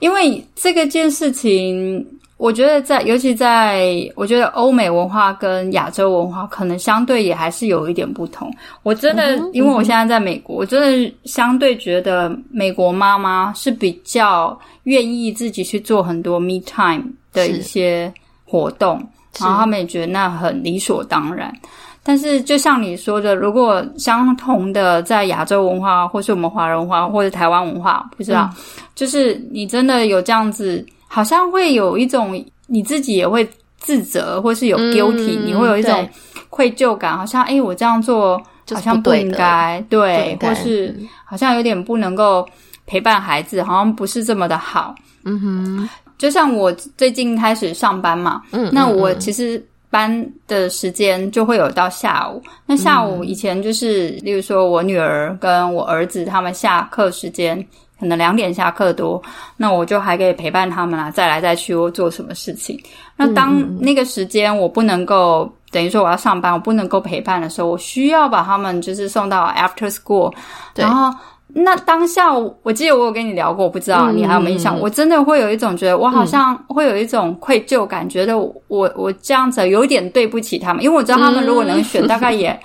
因为这个件事情。我觉得在，尤其在，我觉得欧美文化跟亚洲文化可能相对也还是有一点不同。我真的，因为我现在在美国，我真的相对觉得美国妈妈是比较愿意自己去做很多 me time 的一些活动，然后他们也觉得那很理所当然。但是就像你说的，如果相同的在亚洲文化，或是我们华人文化，或者台湾文化，不知道，就是你真的有这样子。好像会有一种你自己也会自责，或是有 guilty，你会有一种愧疚感，好像哎，我这样做好像不应该，对，或是好像有点不能够陪伴孩子，好像不是这么的好。嗯哼，就像我最近开始上班嘛，嗯，那我其实班的时间就会有到下午，那下午以前就是，例如说我女儿跟我儿子他们下课时间。可能两点下课多，那我就还可以陪伴他们啊，再来再去或做什么事情。那当那个时间我不能够，等于说我要上班，我不能够陪伴的时候，我需要把他们就是送到 after school。然后那当下，我记得我有跟你聊过，我不知道你还有没有印象？我真的会有一种觉得，我好像会有一种愧疚感，觉得我我这样子有点对不起他们，因为我知道他们如果能选，大概也。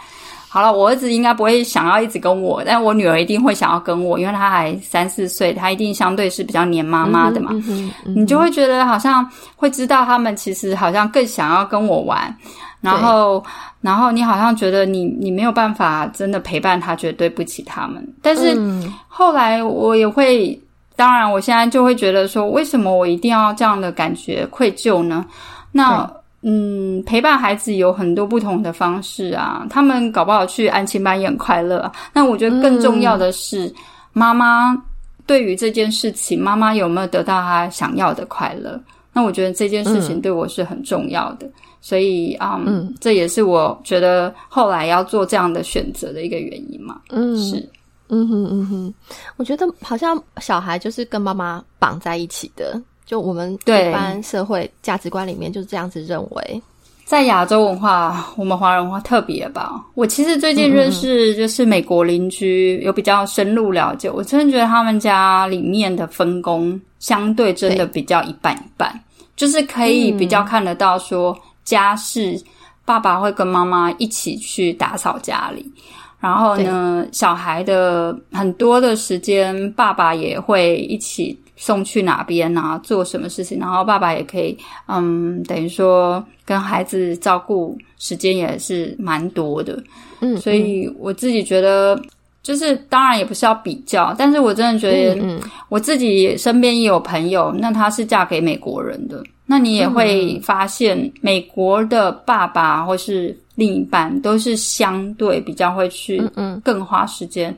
好了，我儿子应该不会想要一直跟我，但我女儿一定会想要跟我，因为她还三四岁，她一定相对是比较黏妈妈的嘛。你就会觉得好像会知道他们其实好像更想要跟我玩，然后，然后你好像觉得你你没有办法真的陪伴他，觉得对不起他们。但是后来我也会，当然我现在就会觉得说，为什么我一定要这样的感觉愧疚呢？那。嗯，陪伴孩子有很多不同的方式啊。他们搞不好去安亲班也很快乐。那我觉得更重要的是，妈妈对于这件事情，妈妈有没有得到她想要的快乐？那我觉得这件事情对我是很重要的。所以啊，这也是我觉得后来要做这样的选择的一个原因嘛。嗯，是，嗯哼嗯哼，我觉得好像小孩就是跟妈妈绑在一起的。就我们一般社会价值观里面就是这样子认为，在亚洲文化，我们华人文化特别吧。我其实最近认识就是美国邻居，有比较深入了解，我真的觉得他们家里面的分工相对真的比较一半一半，就是可以比较看得到说家事，爸爸会跟妈妈一起去打扫家里。然后呢，小孩的很多的时间，爸爸也会一起送去哪边啊，做什么事情，然后爸爸也可以，嗯，等于说跟孩子照顾时间也是蛮多的，嗯，所以我自己觉得。就是当然也不是要比较，但是我真的觉得，我自己身边也有朋友，那她是嫁给美国人的，那你也会发现，美国的爸爸或是另一半都是相对比较会去，更花时间，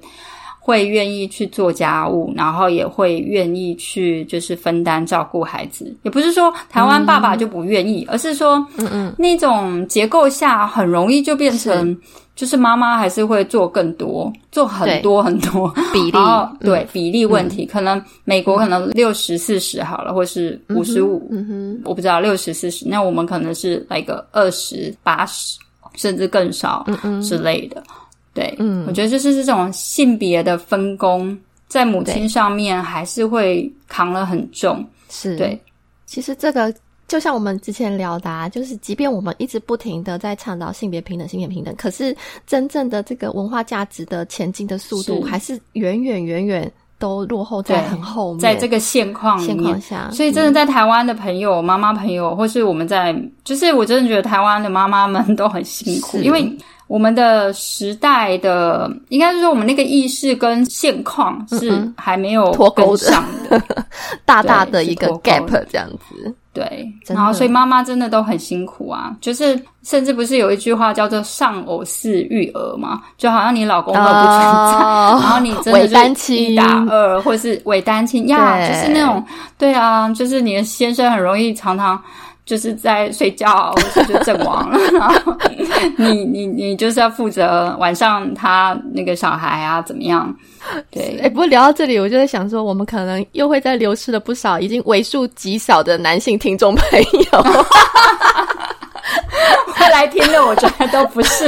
会愿意去做家务，然后也会愿意去就是分担照顾孩子。也不是说台湾爸爸就不愿意，而是说，嗯嗯，那种结构下很容易就变成。就是妈妈还是会做更多，做很多很多。比例，对比例问题，可能美国可能六十四十好了，或是五十五，嗯哼，我不知道六十四十，那我们可能是来个二十八十，甚至更少，之类的。对，嗯，我觉得就是这种性别的分工，在母亲上面还是会扛了很重，是对。其实这个。就像我们之前聊的，就是即便我们一直不停的在倡导性别平等、性别平等，可是真正的这个文化价值的前进的速度，还是远远远远都落后在很后面。在这个现况现况下，所以真的在台湾的朋友、妈妈朋友，或是我们在，就是我真的觉得台湾的妈妈们都很辛苦，因为。我们的时代的，应该是说我们那个意识跟现况是还没有脱钩上的，大大的一个 gap 这样子。对，然后所以妈妈真的都很辛苦啊，就是甚至不是有一句话叫做“丧偶式育儿”嘛，就好像你老公都不存在，然后你真的是一打二，或是伪单亲。呀，就是那种，对啊，就是你的先生很容易常常。就是在睡觉，或者就阵亡了。然后你你你就是要负责晚上他那个小孩啊怎么样？对，哎，不过聊到这里，我就在想说，我们可能又会在流失了不少已经为数极少的男性听众朋友。会来听的，我觉得都不是，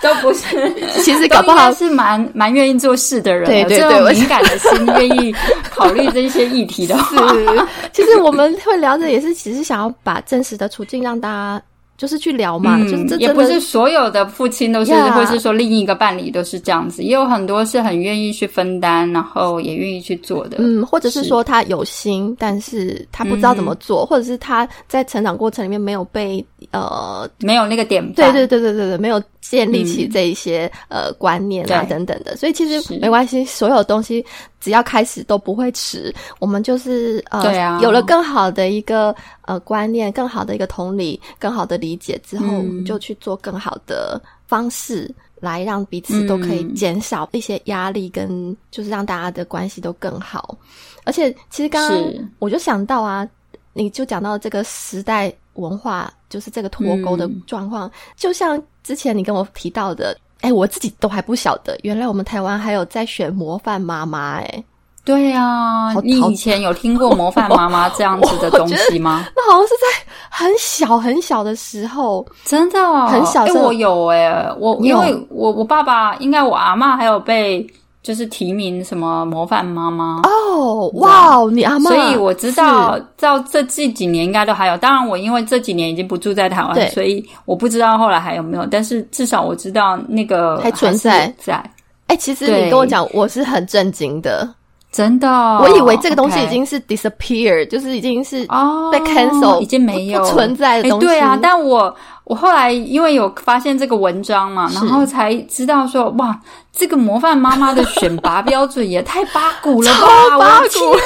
都不是。其实搞不好是蛮蛮愿意做事的人，对对对，敏感的心，愿意考虑这些议题的。是，其实我们会聊着也是，其实想要把真实的处境让大家。就是去聊嘛，就是这也不是所有的父亲都是，或是说另一个伴侣都是这样子，也有很多是很愿意去分担，然后也愿意去做的。嗯，或者是说他有心，但是他不知道怎么做，或者是他在成长过程里面没有被呃没有那个点，对对对对对对，没有建立起这一些呃观念啊等等的，所以其实没关系，所有东西。只要开始都不会迟，我们就是呃有了更好的一个呃观念，更好的一个同理，更好的理解之后，就去做更好的方式来让彼此都可以减少一些压力，跟就是让大家的关系都更好。而且其实刚刚我就想到啊，你就讲到这个时代文化，就是这个脱钩的状况，就像之前你跟我提到的。哎，我自己都还不晓得，原来我们台湾还有在选模范妈妈。哎，对呀，你以前有听过模范妈妈 这样子的东西吗？那好像是在很小很小的时候，真的很小。哎，我有哎，我因为我我爸爸应该我阿妈还有被。就是提名什么模范妈妈哦，哇，你阿妈，所以我知道到这这几年应该都还有。当然，我因为这几年已经不住在台湾，所以我不知道后来还有没有。但是至少我知道那个还存在在。哎，其实你跟我讲，我是很震惊的，真的。我以为这个东西已经是 disappear，就是已经是被 cancel，已经没有存在的东西。对啊，但我。我后来因为有发现这个文章嘛，然后才知道说哇，这个模范妈妈的选拔标准也太八股了吧！八股，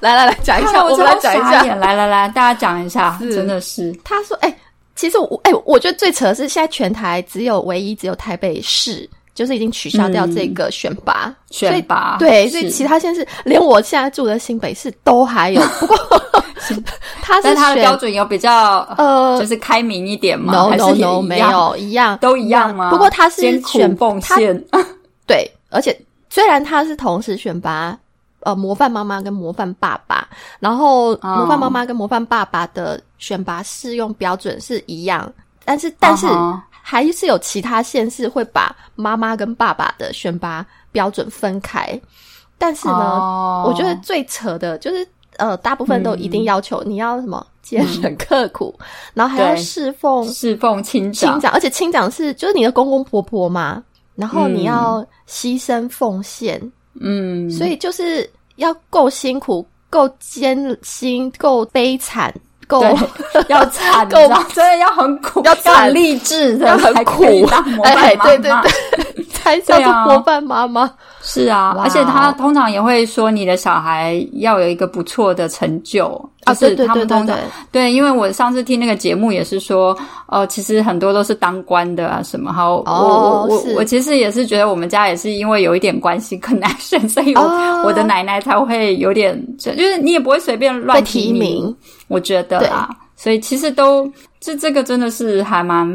来来来讲一下，我们来讲一下。来来来，大家讲一下，真的是。他说：“哎，其实我哎，我觉得最扯的是现在全台只有唯一只有台北市。”就是已经取消掉这个选拔，选拔对，所以其他县市连我现在住的新北市都还有。不过，他是他的标准有比较呃，就是开明一点吗？No No No，没有一样都一样吗？不过他是选奉献，对，而且虽然他是同时选拔呃模范妈妈跟模范爸爸，然后模范妈妈跟模范爸爸的选拔适用标准是一样，但是但是。还是有其他县市会把妈妈跟爸爸的选拔标准分开，但是呢，我觉得最扯的就是，呃，大部分都一定要求你要什么坚忍刻苦，然后还要侍奉侍奉亲长，亲长，而且亲长是就是你的公公婆婆嘛，然后你要牺牲奉献，嗯，所以就是要够辛苦、够艰辛、够悲惨、够 要惨，够真的要很苦，要很励志的，要很苦，哎，对对对，才叫做模范妈妈。是啊，而且他通常也会说，你的小孩要有一个不错的成就啊。是他们通常对，因为我上次听那个节目也是说，呃，其实很多都是当官的啊，什么好。我我我我其实也是觉得我们家也是因为有一点关系更难选，所以我我的奶奶才会有点，就是你也不会随便乱提名，我觉得啊。所以其实都这这个真的是还蛮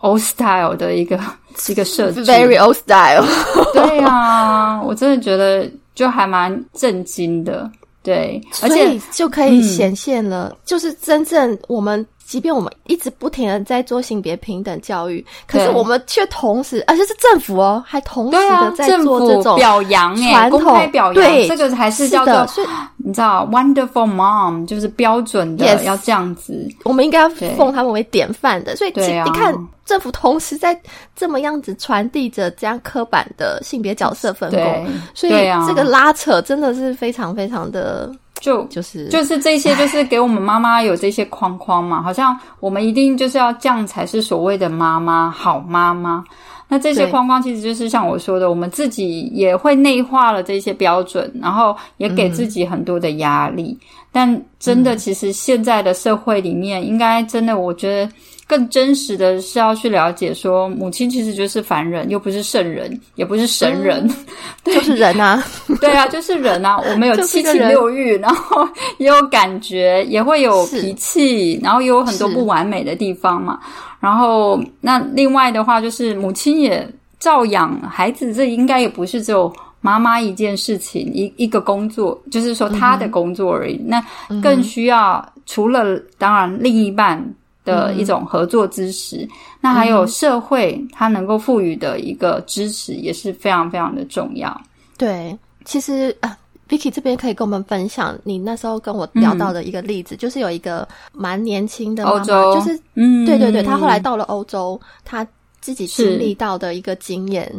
old style 的一个 一个设计，very old style。对啊，我真的觉得就还蛮震惊的。对，而且就可以显现了，就是真正我们。即便我们一直不停的在做性别平等教育，可是我们却同时，而且是政府哦，还同时的在做这种表扬传统表扬，对，这个还是叫做，你知道，wonderful mom 就是标准的要这样子，我们应该要奉他们为典范的。所以，你看，政府同时在这么样子传递着这样刻板的性别角色分工，所以这个拉扯真的是非常非常的。就就是就是这些，就是给我们妈妈有这些框框嘛，好像我们一定就是要这样才是所谓的妈妈好妈妈。那这些框框其实就是像我说的，我们自己也会内化了这些标准，然后也给自己很多的压力。但真的，其实现在的社会里面，应该真的，我觉得。更真实的是要去了解，说母亲其实就是凡人，又不是圣人，也不是神人，就是人啊，对啊，就是人啊。我们有七情六欲，然后也有感觉，也会有 脾气，然后也有很多不完美的地方嘛。然后那另外的话，就是母亲也照养孩子，这应该也不是只有妈妈一件事情，一一个工作，就是说她的工作而已。那更需要除了当然另一半。的一种合作支持，那还有社会它能够赋予的一个支持也是非常非常的重要。对，其实啊，Vicky 这边可以跟我们分享你那时候跟我聊到的一个例子，就是有一个蛮年轻的欧洲，就是嗯，对对对，他后来到了欧洲，他自己经历到的一个经验。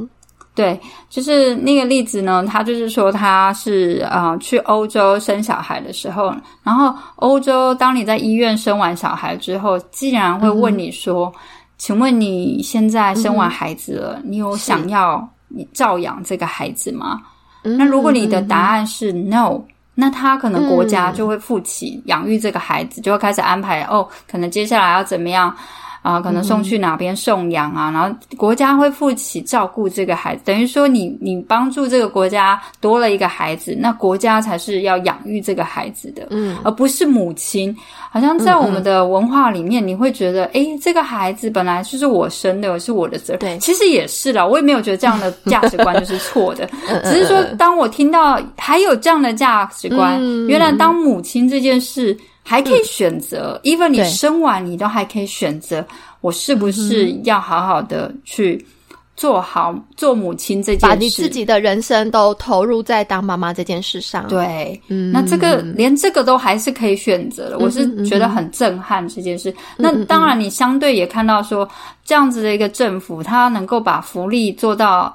对，就是那个例子呢，他就是说他是啊去欧洲生小孩的时候，然后欧洲当你在医院生完小孩之后，既然会问你说，请问你现在生完孩子了，你有想要你照养这个孩子吗？那如果你的答案是 no，那他可能国家就会负起养育这个孩子，就会开始安排哦，可能接下来要怎么样。啊，可能送去哪边送养啊，然后国家会负起照顾这个孩子，等于说你你帮助这个国家多了一个孩子，那国家才是要养育这个孩子的，嗯，而不是母亲。好像在我们的文化里面，你会觉得，哎，这个孩子本来就是我生的，是我的责任。对，其实也是啦，我也没有觉得这样的价值观就是错的，只是说当我听到还有这样的价值观，原来当母亲这件事。还可以选择，even 你生完你都还可以选择，我是不是要好好的去。做好做母亲这件事，把你自己的人生都投入在当妈妈这件事上。对，嗯，那这个连这个都还是可以选择的，我是觉得很震撼这件事。那当然，你相对也看到说，这样子的一个政府，他能够把福利做到，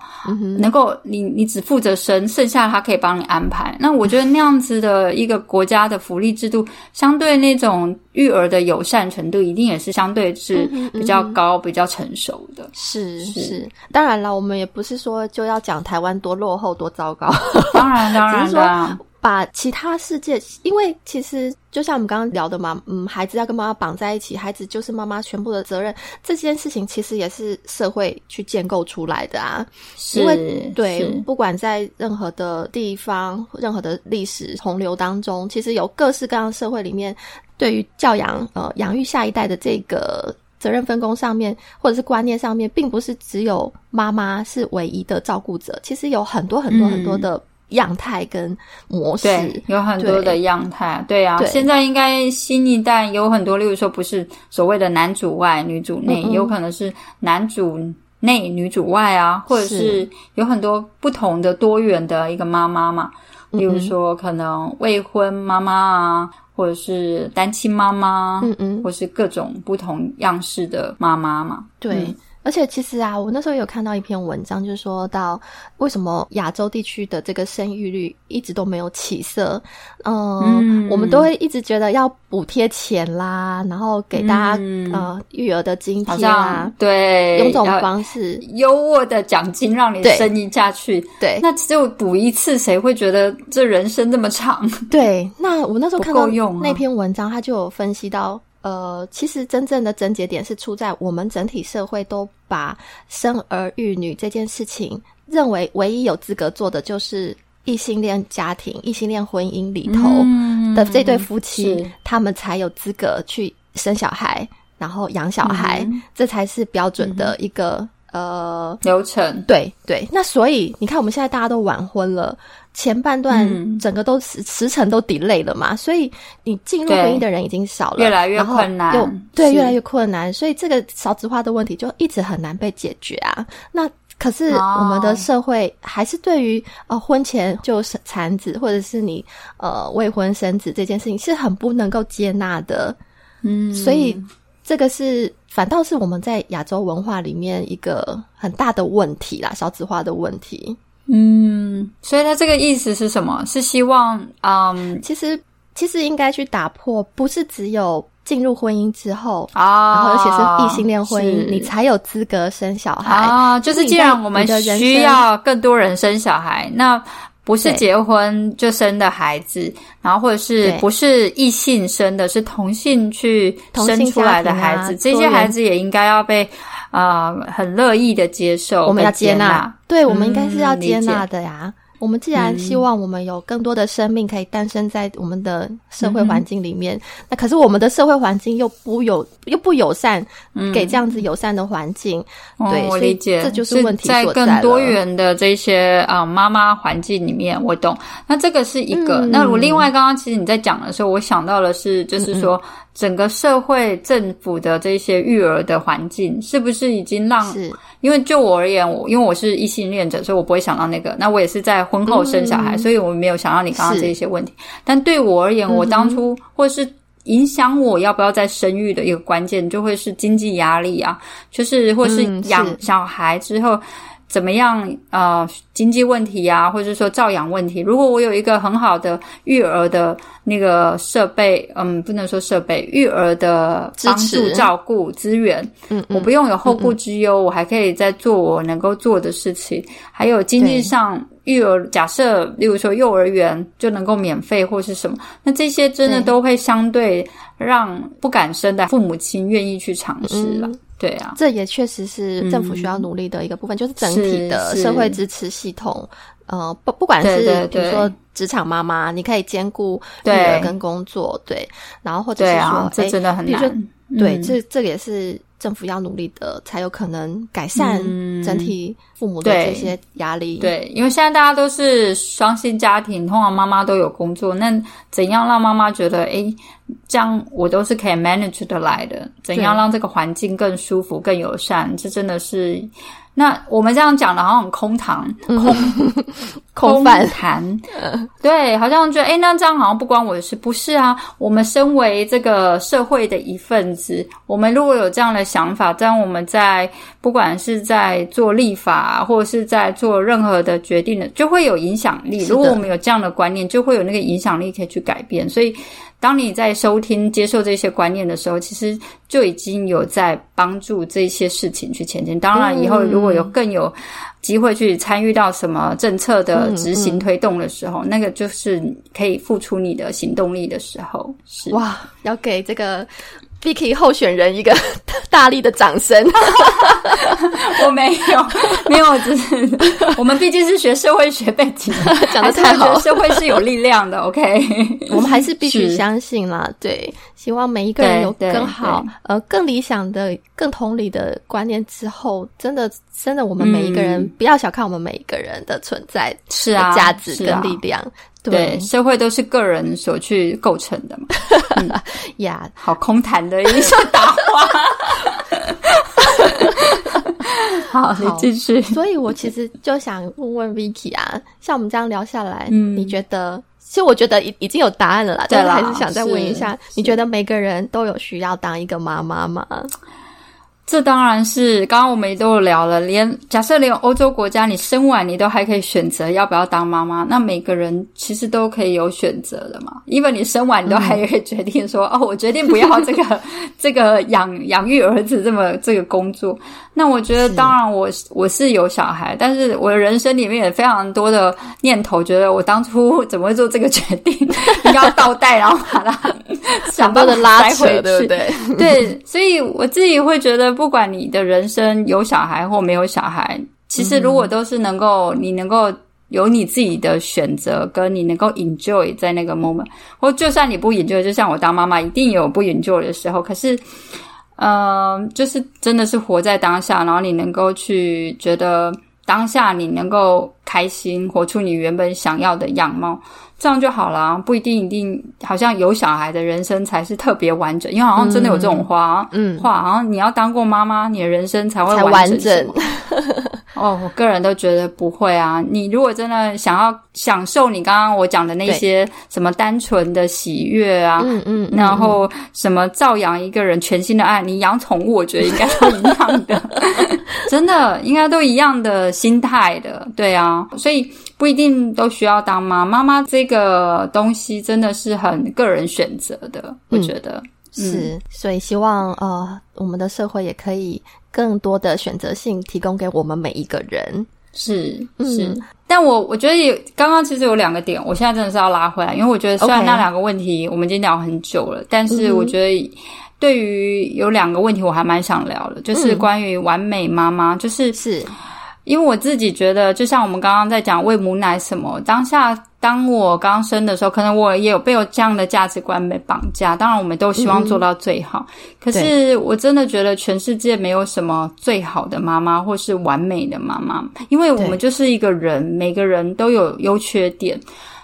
能够你你只负责生，剩下他可以帮你安排。那我觉得那样子的一个国家的福利制度，相对那种育儿的友善程度，一定也是相对是比较高、比较成熟的。是是。当然了，我们也不是说就要讲台湾多落后、多糟糕。当然，当然，只是说把其他世界，因为其实就像我们刚刚聊的嘛，嗯，孩子要跟妈妈绑在一起，孩子就是妈妈全部的责任。这件事情其实也是社会去建构出来的啊。因为对，不管在任何的地方、任何的历史洪流当中，其实有各式各样社会里面对于教养、呃，养育下一代的这个。责任分工上面，或者是观念上面，并不是只有妈妈是唯一的照顾者，其实有很多很多很多的样态跟模式，有很多的样态。对啊，现在应该新一代有很多，例如说不是所谓的男主外女主内，有可能是男主内女主外啊，或者是有很多不同的多元的一个妈妈嘛，例如说可能未婚妈妈啊。或者是单亲妈妈，嗯嗯，或是各种不同样式的妈妈嘛。对，而且其实啊，我那时候有看到一篇文章，就是说到为什么亚洲地区的这个生育率一直都没有起色。嗯，我们都会一直觉得要补贴钱啦，然后给大家呃育儿的津贴啊，对，用这种方式优渥的奖金让你生一下去。对，那只有补一次，谁会觉得这人生这么长？对，那我那时候看到那篇文章，他就有分析到。呃，其实真正的症结点是出在我们整体社会都把生儿育女这件事情认为唯一有资格做的就是异性恋家庭、异性恋婚姻里头的这对夫妻，他们才有资格去生小孩，然后养小孩，这才是标准的一个呃流程。对对，那所以你看，我们现在大家都晚婚了。前半段整个都时时辰都 delay 了嘛，所以你进入婚姻的人已经少了，越来越困难，对，越来越困难，所以这个少子化的问题就一直很难被解决啊。那可是我们的社会还是对于呃婚前就产子或者是你呃未婚生子这件事情是很不能够接纳的，嗯，所以这个是反倒是我们在亚洲文化里面一个很大的问题啦，少子化的问题。嗯，所以他这个意思是什么？是希望，嗯，其实其实应该去打破，不是只有进入婚姻之后啊，然后而且是异性恋婚姻，你才有资格生小孩啊。就是既然我们需要更多人生小孩，那不是结婚就生的孩子，然后或者是不是异性生的，是同性去生出来的孩子，这些孩子也应该要被。啊，很乐意的接受，我们要接纳，对，我们应该是要接纳的呀。我们既然希望我们有更多的生命可以诞生在我们的社会环境里面，那可是我们的社会环境又不友又不友善，给这样子友善的环境，对，我理解，这就是问题在更多元的这些啊妈妈环境里面，我懂。那这个是一个。那我另外刚刚其实你在讲的时候，我想到的是，就是说整个社会政府的这些育儿的环境，是不是已经让？因为就我而言，我因为我是异性恋者，所以我不会想到那个。那我也是在婚后生小孩，所以我没有想到你刚刚这些问题。但对我而言，我当初或是影响我要不要再生育的一个关键，就会是经济压力啊，就是或是养小孩之后。怎么样？呃，经济问题啊，或者说照养问题。如果我有一个很好的育儿的那个设备，嗯，不能说设备，育儿的帮助、照顾资源，嗯，我不用有后顾之忧，我还可以在做我能够做的事情。还有经济上，育儿假设，例如说幼儿园就能够免费或是什么，那这些真的都会相对让不敢生的父母亲愿意去尝试了。对啊，这也确实是政府需要努力的一个部分，就是整体的社会支持系统。呃，不，不管是比如说职场妈妈，你可以兼顾育儿跟工作，对，然后或者是说，这真的很难。对，这这也是政府要努力的，才有可能改善整体父母的这些压力。对，因为现在大家都是双薪家庭，通常妈妈都有工作，那怎样让妈妈觉得，哎，这样我都是可以 manage 的来的？怎样让这个环境更舒服、更友善？这真的是。那我们这样讲的，好像很空堂，空 空谈，对，好像觉得，哎，那这样好像不关我的事，不是啊？我们身为这个社会的一份子，我们如果有这样的想法，这样我们在不管是在做立法，或者是在做任何的决定的，就会有影响力。如果我们有这样的观念，就会有那个影响力可以去改变。所以。当你在收听、接受这些观念的时候，其实就已经有在帮助这些事情去前进。当然，以后如果有更有机会去参与到什么政策的执行推动的时候，那个就是可以付出你的行动力的时候。是哇，要给这个。Vicky 候选人一个 大力的掌声，我没有，没有，只是 我们毕竟是学社会学背景，讲的太好，社会是有力量的。OK，我们还是必须相信啦。对，希望每一个人有更好、呃更理想的、更同理的观念之后，真的，真的，我们每一个人不要小看我们每一个人的存在，是啊，价值跟力量。对，社会都是个人所去构成的嘛。呀，好空谈的一声大话。好，你继续。所以我其实就想问问 Vicky 啊，像我们这样聊下来，嗯，你觉得？其实我觉得已已经有答案了啦，但是还是想再问一下，你觉得每个人都有需要当一个妈妈吗？这当然是，刚刚我们也都有聊了，连假设连欧洲国家，你生完你都还可以选择要不要当妈妈，那每个人其实都可以有选择的嘛。因为你生完你都还可以决定说，哦，我决定不要这个 这个养养育儿子这么这个工作。那我觉得，当然我我是有小孩，但是我的人生里面也非常多的念头，觉得我当初怎么会做这个决定，应该要倒带，然后把它想到的拉回对不对？对，所以我自己会觉得，不管你的人生有小孩或没有小孩，其实如果都是能够，你能够有你自己的选择，跟你能够 enjoy 在那个 moment，或就算你不 enjoy，就像我当妈妈，一定有不 enjoy 的时候，可是。嗯，就是真的是活在当下，然后你能够去觉得当下你能够开心，活出你原本想要的样貌，这样就好了。不一定一定，好像有小孩的人生才是特别完整，因为好像真的有这种话，嗯，话好像你要当过妈妈，你的人生才会完整。哦，我个人都觉得不会啊。你如果真的想要享受你刚刚我讲的那些什么单纯的喜悦啊，嗯嗯，然后什么照养一个人全新的爱，你养宠物，我觉得应该都一样的，真的应该都一样的心态的，对啊。所以不一定都需要当妈妈妈这个东西，真的是很个人选择的，我觉得是。所以希望呃，我们的社会也可以。更多的选择性提供给我们每一个人，是是，但我我觉得有刚刚其实有两个点，我现在真的是要拉回来，因为我觉得虽然那两个问题我们已经聊很久了，但是我觉得对于有两个问题我还蛮想聊的，就是关于完美妈妈，就是是。因为我自己觉得，就像我们刚刚在讲喂母奶什么，当下当我刚生的时候，可能我也有被有这样的价值观被绑架。当然，我们都希望做到最好。可是，我真的觉得全世界没有什么最好的妈妈，或是完美的妈妈，因为我们就是一个人，每个人都有优缺点。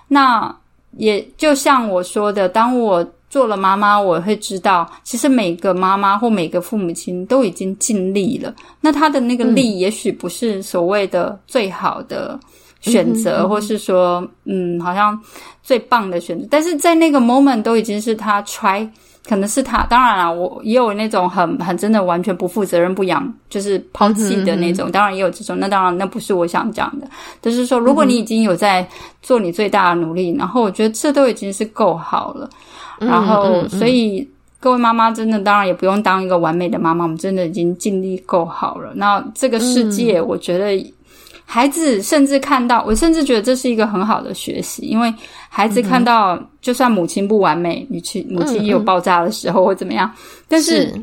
那也就像我说的，当我。做了妈妈，我会知道，其实每个妈妈或每个父母亲都已经尽力了。那他的那个力，也许不是所谓的最好的选择，或是说，嗯，好像最棒的选择。但是在那个 moment，都已经是他 try，可能是他。当然了，我也有那种很很真的完全不负责任、不养，就是抛弃的那种。当然也有这种。那当然，那不是我想讲的。就是说，如果你已经有在做你最大的努力，然后我觉得这都已经是够好了。然后，所以各位妈妈真的当然也不用当一个完美的妈妈，我们真的已经尽力够好了。那这个世界，我觉得孩子甚至看到，我甚至觉得这是一个很好的学习，因为孩子看到，就算母亲不完美，母亲母亲也有爆炸的时候或怎么样，但是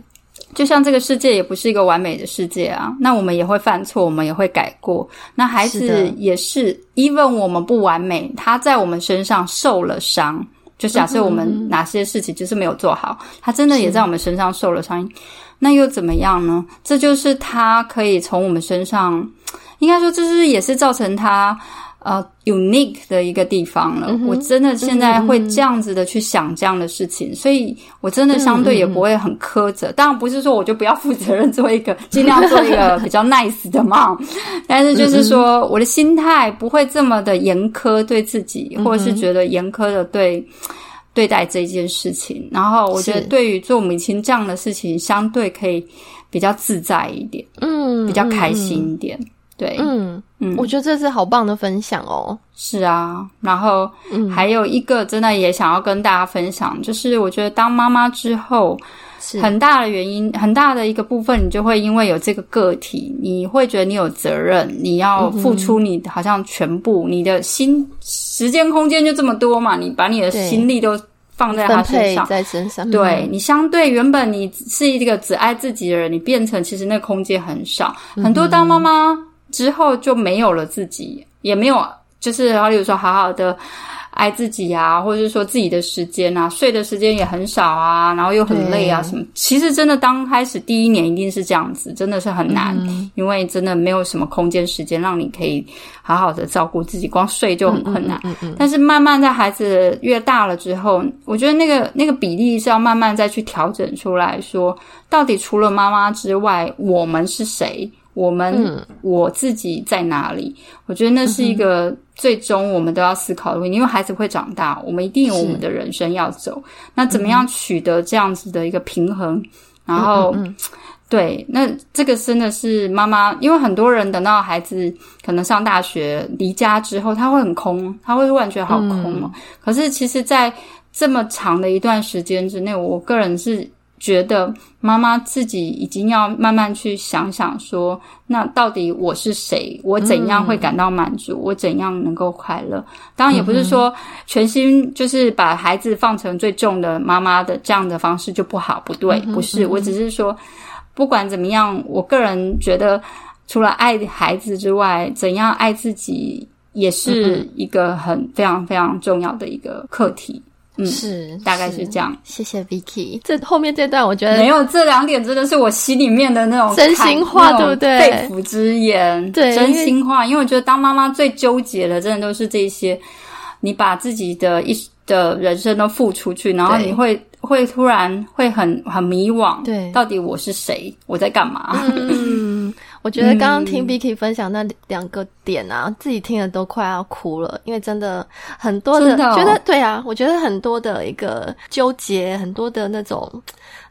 就像这个世界也不是一个完美的世界啊，那我们也会犯错，我们也会改过。那孩子也是，even 我们不完美，他在我们身上受了伤。就假设我们哪些事情就是没有做好，他真的也在我们身上受了伤，那又怎么样呢？这就是他可以从我们身上，应该说这是也是造成他。呃，unique 的一个地方了。我真的现在会这样子的去想这样的事情，所以我真的相对也不会很苛责。当然不是说我就不要负责任，做一个尽量做一个比较 nice 的嘛。但是就是说，我的心态不会这么的严苛对自己，或者是觉得严苛的对对待这件事情。然后我觉得对于做母亲这样的事情，相对可以比较自在一点，嗯，比较开心一点。对，嗯嗯，我觉得这是好棒的分享哦。是啊，然后还有一个真的也想要跟大家分享，就是我觉得当妈妈之后，很大的原因，很大的一个部分，你就会因为有这个个体，你会觉得你有责任，你要付出，你好像全部，你的心、时间、空间就这么多嘛，你把你的心力都放在他身上，在身上，对你相对原本你是一个只爱自己的人，你变成其实那空间很少，很多当妈妈。之后就没有了自己，也没有，就是然后，比如说好好的爱自己啊，或者是说自己的时间啊，睡的时间也很少啊，然后又很累啊，什么？其实真的刚开始第一年一定是这样子，真的是很难，因为真的没有什么空间时间让你可以好好的照顾自己，光睡就很困难。但是慢慢在孩子越大了之后，我觉得那个那个比例是要慢慢再去调整出来说，到底除了妈妈之外，我们是谁？我们我自己在哪里？我觉得那是一个最终我们都要思考的问题。因为孩子会长大，我们一定有我们的人生要走。那怎么样取得这样子的一个平衡？然后。对，那这个真的是妈妈，因为很多人等到孩子可能上大学离家之后，他会很空，他会突然觉得好空哦。可是其实，在这么长的一段时间之内，我个人是觉得妈妈自己已经要慢慢去想想说，那到底我是谁？我怎样会感到满足？我怎样能够快乐？当然，也不是说全心就是把孩子放成最重的妈妈的这样的方式就不好，不对，不是，我只是说。不管怎么样，我个人觉得，除了爱孩子之外，怎样爱自己也是一个很非常非常重要的一个课题。嗯，是，大概是这样。谢谢 Vicky。这后面这段，我觉得没有这两点，真的是我心里面的那种真心话，对不对？肺腑之言，对，真心话。因为我觉得当妈妈最纠结的，真的都是这些。你把自己的一的人生都付出去，然后你会。会突然会很很迷惘，对，到底我是谁？我在干嘛？嗯，我觉得刚刚听 Vicky 分享那两个点啊，自己听的都快要哭了，因为真的很多的觉得，对啊，我觉得很多的一个纠结，很多的那种。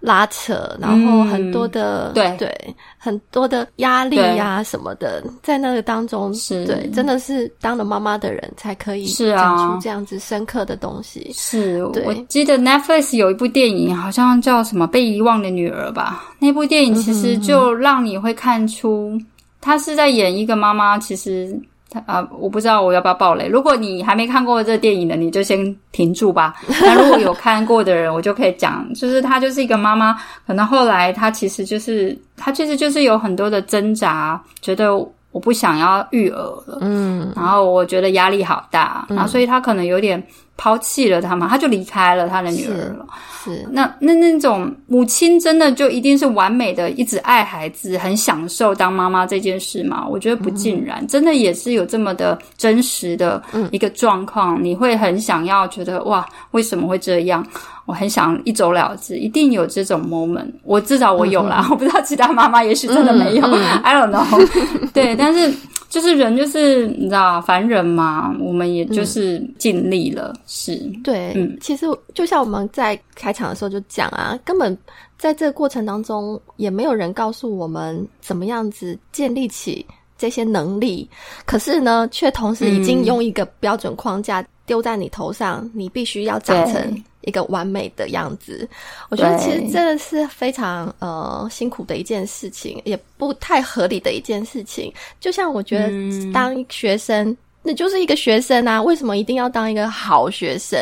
拉扯，然后很多的对对，很多的压力呀什么的，在那个当中是对，真的是当了妈妈的人才可以是讲出这样子深刻的东西。是我记得 Netflix 有一部电影，好像叫什么《被遗忘的女儿》吧？那部电影其实就让你会看出，他是在演一个妈妈，其实。啊，我不知道我要不要爆雷。如果你还没看过这电影的，你就先停住吧。那如果有看过的人，我就可以讲，就是她就是一个妈妈，可能后来她其实就是她其实就是有很多的挣扎，觉得我不想要育儿了，嗯，然后我觉得压力好大，然后所以她可能有点抛弃了他嘛，她就离开了她的女儿了。是，那那那种母亲真的就一定是完美的，一直爱孩子，很享受当妈妈这件事吗？我觉得不尽然，真的也是有这么的真实的一个状况，你会很想要觉得哇，为什么会这样？我很想一走了之，一定有这种 moment，我至少我有啦，我不知道其他妈妈也许真的没有，I don't know，对，但是。就是人，就是你知道，凡人嘛，我们也就是尽力了，是。对。嗯，其实就像我们在开场的时候就讲啊，根本在这个过程当中，也没有人告诉我们怎么样子建立起这些能力，可是呢，却同时已经用一个标准框架丢在你头上，你必须要长成。一个完美的样子，我觉得其实真的是非常呃辛苦的一件事情，也不太合理的一件事情。就像我觉得当学生，那就是一个学生啊，为什么一定要当一个好学生？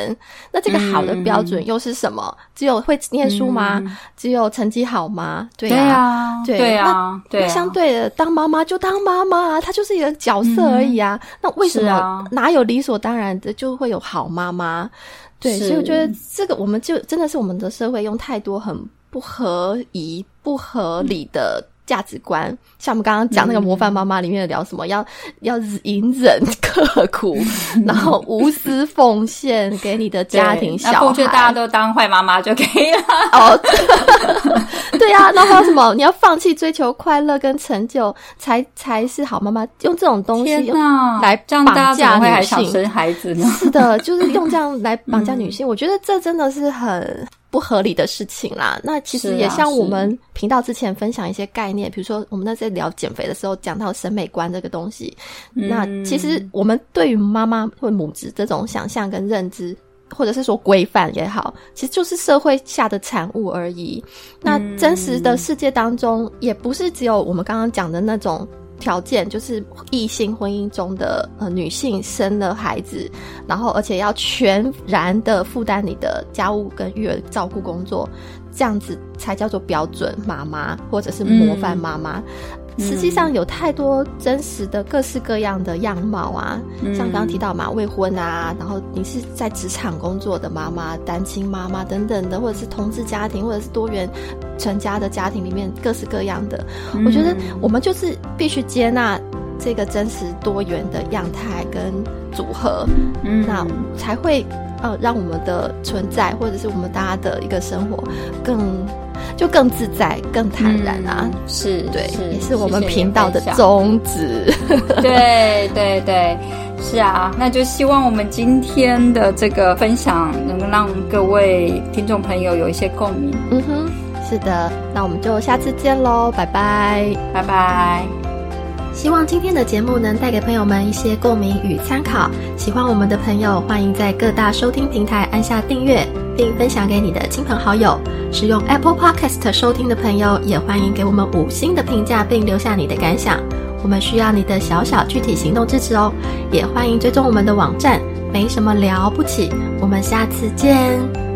那这个好的标准又是什么？只有会念书吗？只有成绩好吗？对呀，对呀，对。相对的，当妈妈就当妈妈，她就是一个角色而已啊。那为什么哪有理所当然的就会有好妈妈？对，所以我觉得这个，我们就真的是我们的社会用太多很不合宜、不合理的。价值观，像我们刚刚讲那个模范妈妈里面聊什么，要要隐忍 刻苦，然后无私奉献给你的家庭小孩，奉劝大家都当坏妈妈就可以了。哦，对呀，那还有什么？你要放弃追求快乐跟成就，才才是好妈妈。用这种东西来绑架女性，生孩子呢？是的，就是用这样来绑架女性。我觉得这真的是很。不合理的事情啦，那其实也像我们频道之前分享一些概念，比如说我们那在聊减肥的时候讲到审美观这个东西，那其实我们对于妈妈或母子这种想象跟认知，或者是说规范也好，其实就是社会下的产物而已。那真实的世界当中，也不是只有我们刚刚讲的那种。条件就是异性婚姻中的呃女性生了孩子，然后而且要全然的负担你的家务跟育儿照顾工作，这样子才叫做标准妈妈或者是模范妈妈。实际上有太多真实的各式各样的样貌啊，像刚刚提到嘛，未婚啊，然后你是在职场工作的妈妈、单亲妈妈等等的，或者是同志家庭，或者是多元成家的家庭里面各式各样的。我觉得我们就是必须接纳这个真实多元的样态跟组合，嗯那才会呃让我们的存在或者是我们大家的一个生活更。就更自在、更坦然啊！是对，也是我们频道的宗旨。对 对 对，是啊，那就希望我们今天的这个分享能够让各位听众朋友有一些共鸣。嗯哼，是的，那我们就下次见喽，拜拜，拜拜。希望今天的节目能带给朋友们一些共鸣与参考。喜欢我们的朋友，欢迎在各大收听平台按下订阅，并分享给你的亲朋好友。使用 Apple Podcast 收听的朋友，也欢迎给我们五星的评价，并留下你的感想。我们需要你的小小具体行动支持哦。也欢迎追踪我们的网站，没什么了不起。我们下次见。